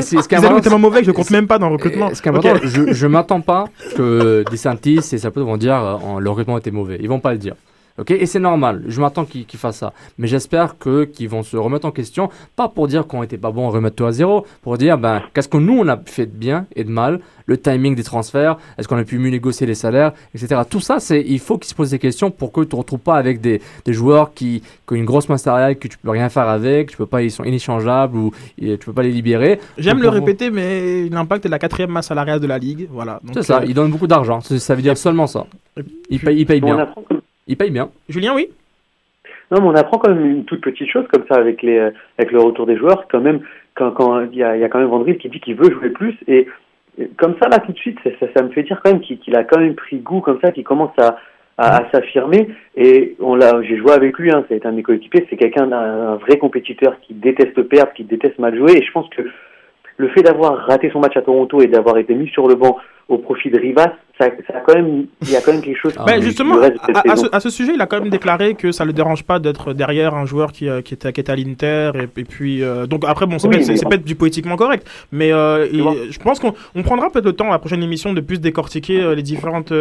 c'est- Pisano est tellement mauvais que je compte même pas dans le recrutement. Ce qui est important, Ok. je, je m'attends pas que DeSantis et Sapo vont dire euh, oh, le recrutement était mauvais. Ils vont pas le dire. Ok, et c'est normal. Je m'attends qu'ils fassent ça. Mais j'espère que qu'ils vont se remettre en question, pas pour dire qu'on était pas bon, remettre tout à zéro, pour dire ben qu'est-ce que nous on a fait de bien et de mal, le timing des transferts, est-ce qu'on a pu mieux négocier les salaires, etc. Tout ça, c'est il faut qu'ils se posent des questions pour que tu te retrouves pas avec des, des joueurs qui, qui ont une grosse masse salariale que tu peux rien faire avec, tu peux pas, ils sont inéchangeables ou et tu peux pas les libérer. J'aime le répéter, mais l'impact est la quatrième masse salariale de la ligue. Voilà. C'est ça, euh, ils donnent beaucoup d'argent. Ça veut dire seulement ça. Ils payent, ils payent On bien. apprend Ils payent bien. Julien, oui? Non, mais on apprend quand même une toute petite chose comme ça avec les euh, avec le retour des joueurs. Quand même, quand quand il y a, il y a quand même Vandris qui dit qu'il veut jouer plus. Et comme ça là tout de suite, ça, ça, ça me fait dire quand même qu'il a quand même pris goût comme ça, qu'il commence à à, à s'affirmer. Et on l'a j'ai joué avec lui hein, c'est un de mes coéquipiers. C'est quelqu'un d'un un vrai compétiteur qui déteste perdre qui déteste mal jouer. Et je pense que le fait d'avoir raté son match à Toronto et d'avoir été mis sur le banc au profit de Rivas ça, ça a quand même il y a quand même quelque chose Ah, Ben, justement, reste à, ce, à ce sujet, il a quand même déclaré que ça le dérange pas d'être derrière un joueur qui, euh, qui, était, qui était à l'Inter. Et, et puis, euh, donc après, bon, c'est Oui, peut-être peut-être du politiquement correct, mais euh, je pense qu'on on prendra peut-être le temps à la prochaine émission de plus décortiquer euh, les différentes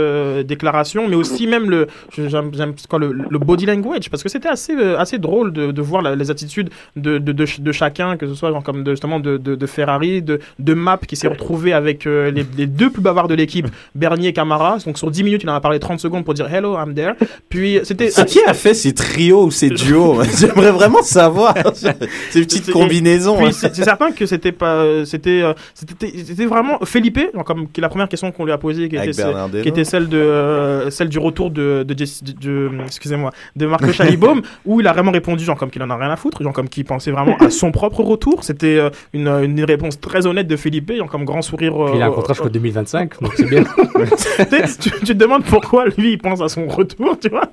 déclarations, mais aussi même le, j'aime, le, le body language, parce que c'était assez, assez drôle de, de voir la- les attitudes de, de, de, ch- de chacun, que ce soit genre comme de, justement de, Ferrari, de, de Map qui s'est retrouvé avec les, les deux plus bavards de l'équipe, Bernier et Camara. Donc sur 10 minutes, il en a parlé 30 secondes pour dire Hello, I'm there. Puis c'était. C'est qui a fait ces trios ou ces duos? J'aimerais vraiment savoir ces petites combinaisons. Puis c'est certain que c'était pas, c'était, euh, c'était, c'était vraiment Felipe, donc comme qui est la première question qu'on lui a posée, qui était, celle- Bernardino. qui était celle de, euh, celle du retour de, de, Jess- de- de- excusez-moi, de Marco Chalibaume, où il a vraiment répondu genre comme qu'il en a rien à foutre, genre comme qu'il pensait vraiment à son propre retour. C'était euh, une, une réponse très honnête de Felipe, genre comme grand sourire. euh, Puis il a un contrat jusqu'en 2025, donc c'est bien. tu, tu te demandes pourquoi lui il pense à son retour, tu vois.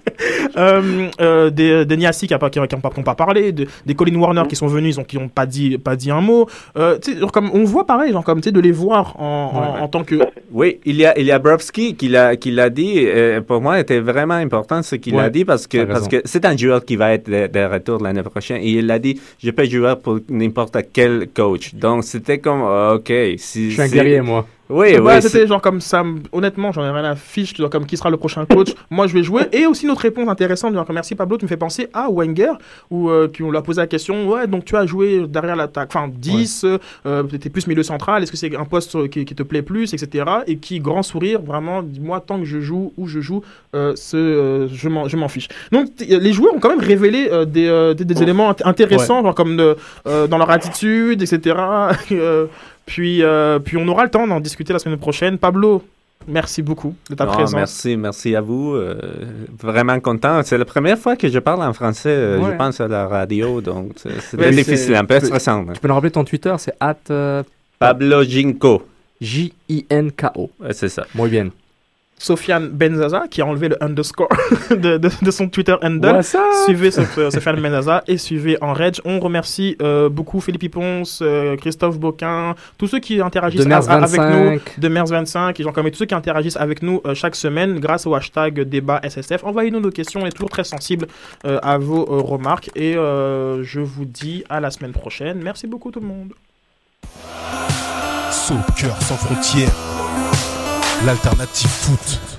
Euh, euh, des, des Niassi qui n'ont pas, qui, ont pas, qui ont pas parlé, de- des Colin Warner qui sont venus, ils ont, qui n'ont pas dit, pas dit un mot. Euh, tu sais, genre comme, on voit pareil, genre comme tu sais, de les voir en, en, en tant que. Oui, il y a, il y a Brovski qui l'a, qui l'a dit. euh, pour moi, était vraiment important ce qu'il Ouais, a dit parce que, parce que c'est un joueur qui va être de, de retour l'année prochaine. Et il a dit, je peux jouer pour n'importe quel coach. Donc, c'était comme, euh, OK. Si, Je suis un guerrier, moi. Oui, Ouais, oui. c'était genre comme ça. me- Honnêtement, j'en ai rien à fiche. Genre comme qui sera le prochain coach. Moi, je vais jouer. Et aussi, notre réponse intéressante. Genre, comme merci Pablo, tu me fais penser à Wenger, où euh, qui on lui a posé la question. Ouais, donc tu as joué derrière l'attaque. Enfin, 10, euh, tu étais plus milieu central. Est-ce que c'est un poste euh, qui, qui te plaît plus, etc. Et qui, grand sourire, vraiment, moi, tant que je joue, où je joue, euh, ce, euh, je m'en je m'en fiche. Donc, les joueurs ont quand même révélé euh, des, euh, des, des éléments int- intéressants, genre comme euh, dans leur attitude, etc. Puis, euh, puis on aura le temps d'en discuter la semaine prochaine. Pablo, merci beaucoup de ta Non, présence. merci, merci à vous. euh, vraiment content. C'est la première fois que je parle en français, euh, Ouais. je pense, à la radio. Donc, c'est Ouais, difficile, un peu stressant. Tu peux nous rappeler ton Twitter, c'est at euh, Pablo Ginko. J-I-N-K-O. Ouais, c'est ça. Muy bien. Sofiane Benzaza qui a enlevé le underscore de, de- de son Twitter handle. What's up? Suivez euh, Sofiane Benzaza et suivez en reg. On remercie euh, beaucoup Philippe Ponce, euh, Christophe Boquin, tous ceux qui interagissent a- avec 25. nous, de Mers 25, et et tous ceux qui interagissent avec nous euh, chaque semaine grâce au hashtag débat SSF. Envoyez-nous nos questions, on est toujours très sensible euh, à vos euh, remarques et euh, je vous dis à la semaine prochaine. Merci beaucoup tout le monde. Soccer sans frontières, l'alternative foot.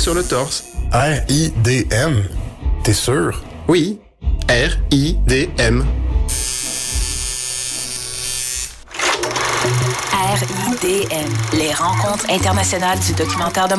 sur le torse. R-I-D-M. T'es sûr? Oui. R-I-D-M. RIDM, les rencontres internationales du documentaire de